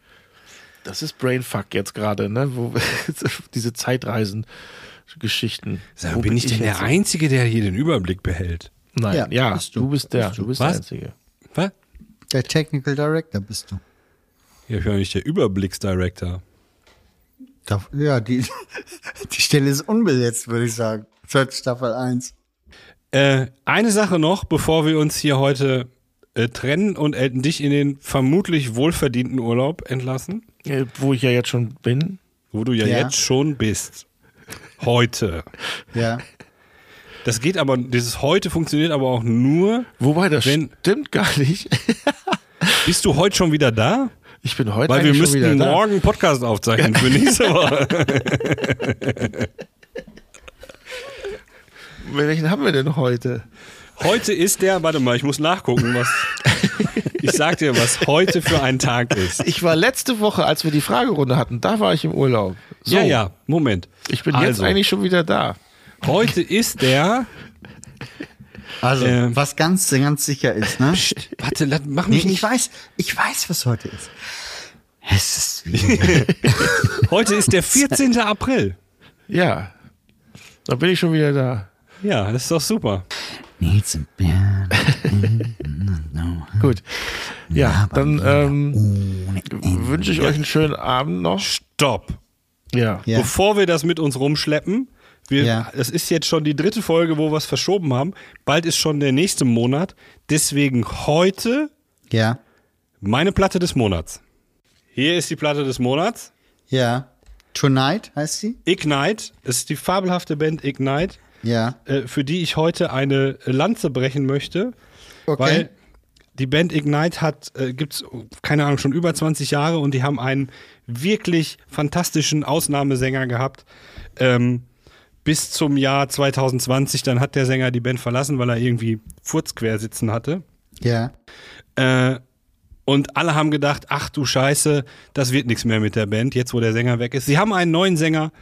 Das ist Brainfuck jetzt gerade, ne? Wo, <laughs> diese Zeitreisen-Geschichten. Sag, Wo bin ich denn jetzt der? Einzige, der hier den Überblick behält? Nein, Ja, ja, bist du. du. bist der, Bist du. du bist Was? der Einzige. Was? Der Technical Director bist du. Ja, ich bin ja nicht der Überblicksdirector. Ja, die, <laughs> die Stelle ist unbesetzt, würde ich sagen. Seit Staffel 1. Äh, eine Sache noch, bevor wir uns hier heute äh, trennen und Elton dich in den vermutlich wohlverdienten Urlaub entlassen, Äh, Wo ich ja jetzt schon bin. wo du ja, Ja. jetzt schon bist. Heute. Ja. Das geht aber, dieses heute funktioniert aber auch nur. Wobei, das Wenn- stimmt gar nicht. <laughs> Bist du heute schon wieder da? Ich bin heute Weil wir müssten morgen Podcast aufzeichnen für <laughs> nächste Woche. Welchen haben wir denn heute? Heute ist der, warte mal, ich muss nachgucken, was. <laughs> Ich sag dir, was heute für ein Tag ist. Ich war letzte Woche, als wir die Fragerunde hatten, da war ich im Urlaub. So, Ja, ja, Moment. Ich bin jetzt also, eigentlich schon wieder da. Heute ist der. Also, Ähm. was ganz, ganz sicher ist, ne? Psst, warte, mach Nee, mich ich nicht. weiß, ich weiß, was heute ist. Es ist <laughs> Heute ist der 14. April. Ja. Da bin ich schon wieder da. Ja, das ist doch super. Needs a beer. Gut. Ja, dann ähm, wünsche ich euch einen schönen Abend noch. Stopp. Ja. Ja. Bevor wir das mit uns rumschleppen, wir, Ja. das ist jetzt schon die dritte Folge, wo wir es verschoben haben. Bald ist schon der nächste Monat. Deswegen heute Ja, meine Platte des Monats. Hier ist die Platte des Monats. ja. Tonight heißt sie? Ignite. Es ist die fabelhafte Band Ignite, Ja. äh, für die ich heute eine Lanze brechen möchte. Okay. Weil die Band Ignite hat, äh, gibt's keine Ahnung, schon über 20 Jahre und die haben einen wirklich fantastischen Ausnahmesänger gehabt. Ähm, bis zum Jahr 2020, dann hat der Sänger die Band verlassen, weil er irgendwie Furzquer sitzen hatte. ja. Äh, und alle haben gedacht, ach du Scheiße, das wird nichts mehr mit der Band, jetzt wo der Sänger weg ist. Sie haben einen neuen Sänger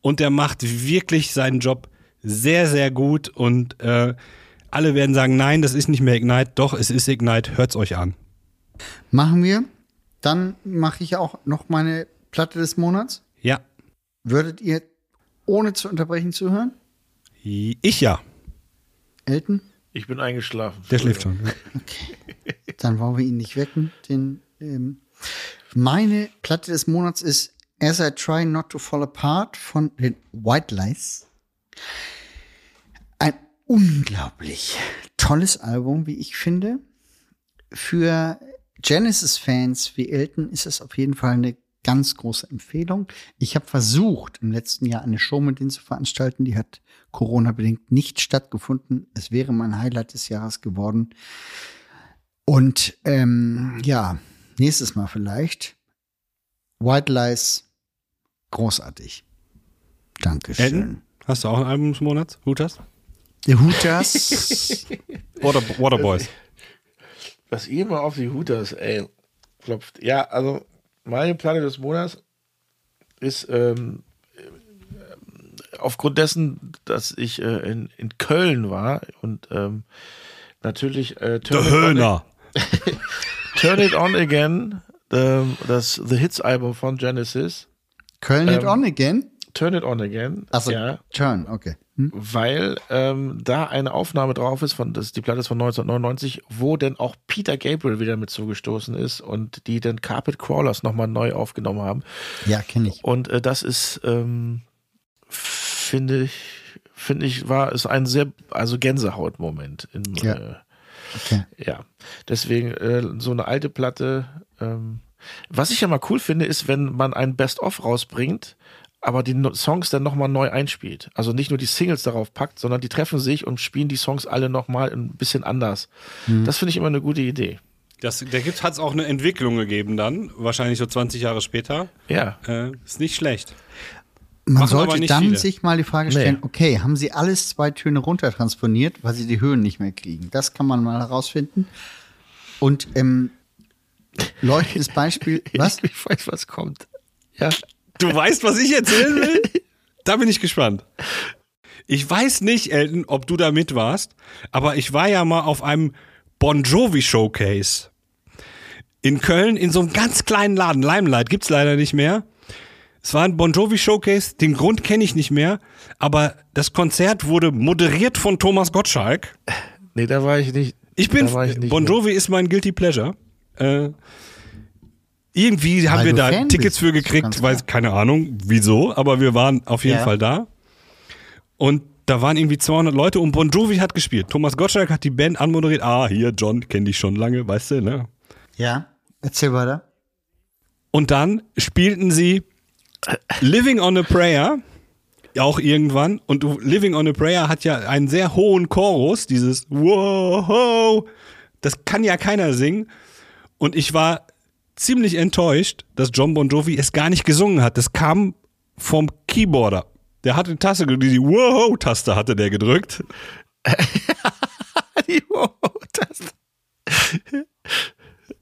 und der macht wirklich seinen Job sehr, sehr gut und äh, alle werden sagen, nein, das ist nicht mehr Ignite. Doch, es ist Ignite, hört's euch an. Machen wir. Dann mache ich auch noch meine Platte des Monats. Ja, Würdet ihr ohne zu unterbrechen zuhören? ich ja. Elton? Ich bin eingeschlafen. Der schläft schon. Ja. Dann wollen wir ihn nicht wecken. Den, ähm, meine Platte des Monats ist As I Try Not to Fall Apart von den White Lies. Unglaublich tolles Album, wie ich finde. Für Genesis-Fans wie Elton ist es auf jeden Fall eine ganz große Empfehlung. Ich habe versucht, im letzten Jahr eine Show mit denen zu veranstalten. Die hat Corona-bedingt nicht stattgefunden. Es wäre mein Highlight des Jahres geworden. Und ähm, ja, nächstes Mal vielleicht. White Lies, großartig. Dankeschön. Elton, hast du auch ein Album des Monats? Hutas? The Hooters. <laughs> Water, Waterboys. Was ihr mal auf die Hooters, ey, klopft. Ja, also meine Platte des Monats ist ähm, äh, aufgrund dessen, dass ich äh, in, in Köln war und ähm, natürlich äh, Turn, Der It On- Höhner. <laughs> Turn It On Again, ähm, das The Hits Album von Genesis. Köln it Ähm, on again? Turn It On Again. Achso, ja. Turn, okay. Hm? weil ähm, da eine Aufnahme drauf ist, von, das, die Platte ist von 1999, wo denn auch Peter Gabriel wieder mit zugestoßen ist und die dann Carpet Crawlers nochmal neu aufgenommen haben. Ja, kenne ich. Und äh, das ist, ähm, finde ich, finde ich, war ist ein sehr, also Gänsehautmoment. In, Ja. Äh, Okay. ja, deswegen äh, so eine alte Platte. Ähm, was ich ja mal cool finde, ist, wenn man ein Best-of rausbringt, aber die Songs dann nochmal neu einspielt. Also nicht nur die Singles darauf packt, sondern die treffen sich und spielen die Songs alle nochmal ein bisschen anders. Das finde ich immer eine gute Idee. Das, da hat es auch eine Entwicklung gegeben dann, wahrscheinlich so 20 Jahre später. Ja. Äh, ist nicht schlecht. Man Machen sollte dann viele. sich mal die Frage stellen, Nee. okay, haben sie alles zwei Töne runtertransponiert, weil sie die Höhen nicht mehr kriegen? Das kann man mal herausfinden. Und ähm, <laughs> leuchtendes Beispiel, was? Ich weiß, was kommt. Ja. Du weißt, was ich erzählen will? Da bin ich gespannt. Ich weiß nicht, Elton, ob du da mit warst, aber ich war ja mal auf einem Bon Jovi Showcase. In Köln in so einem ganz kleinen Laden. Limelight gibt's leider nicht mehr. Es war ein Bon Jovi Showcase. Den Grund kenne ich nicht mehr, aber das Konzert wurde moderiert von Thomas Gottschalk. Nee, da war ich nicht. Ich bin, ich nicht Bon mit. Jovi ist mein Guilty Pleasure. Äh, irgendwie haben Weil wir du da Fan Tickets bist, für gekriegt, weiß keine Ahnung wieso, aber wir waren auf jeden Ja. Fall da. Und da waren irgendwie 200 Leute und Bon Jovi hat gespielt. Thomas Gottschalk hat die Band anmoderiert. Ah, hier, John, kenn dich schon lange, weißt du, ne? Ja, erzähl weiter. Und dann spielten sie Living on a Prayer auch irgendwann. Und Living on a Prayer hat ja einen sehr hohen Chorus, dieses Wow, das kann ja keiner singen. Und ich war ziemlich enttäuscht, dass John Bon Jovi es gar nicht gesungen hat. Das kam vom Keyboarder. Der hatte eine Taste, gedrückt, die Wow-Taste hatte der gedrückt. <laughs> Die Wow-Taste.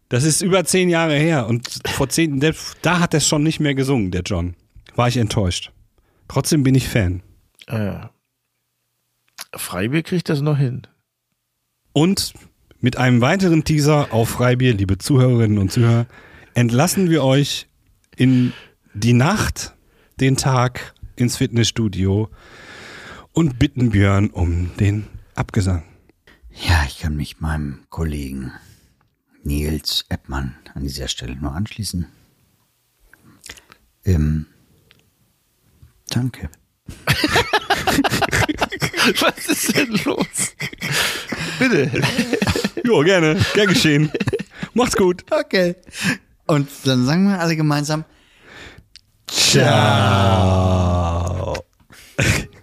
Das ist über zehn Jahre her und vor zehn, der, da hat er schon nicht mehr gesungen, der John. War ich enttäuscht. Trotzdem bin ich Fan. Äh, Freibier kriegt das noch hin. Und mit einem weiteren Teaser auf Freibier, liebe Zuhörerinnen und Zuhörer, entlassen wir euch in die Nacht, den Tag ins Fitnessstudio und bitten Björn um den Abgesang. Ja, ich kann mich meinem Kollegen Nils Eppmann an dieser Stelle nur anschließen. Ähm, danke. <laughs> Was ist denn los? Bitte. <laughs> ja, gerne. Gern geschehen. Macht's gut. Okay. Und dann sagen wir alle gemeinsam Ciao. <laughs> <laughs>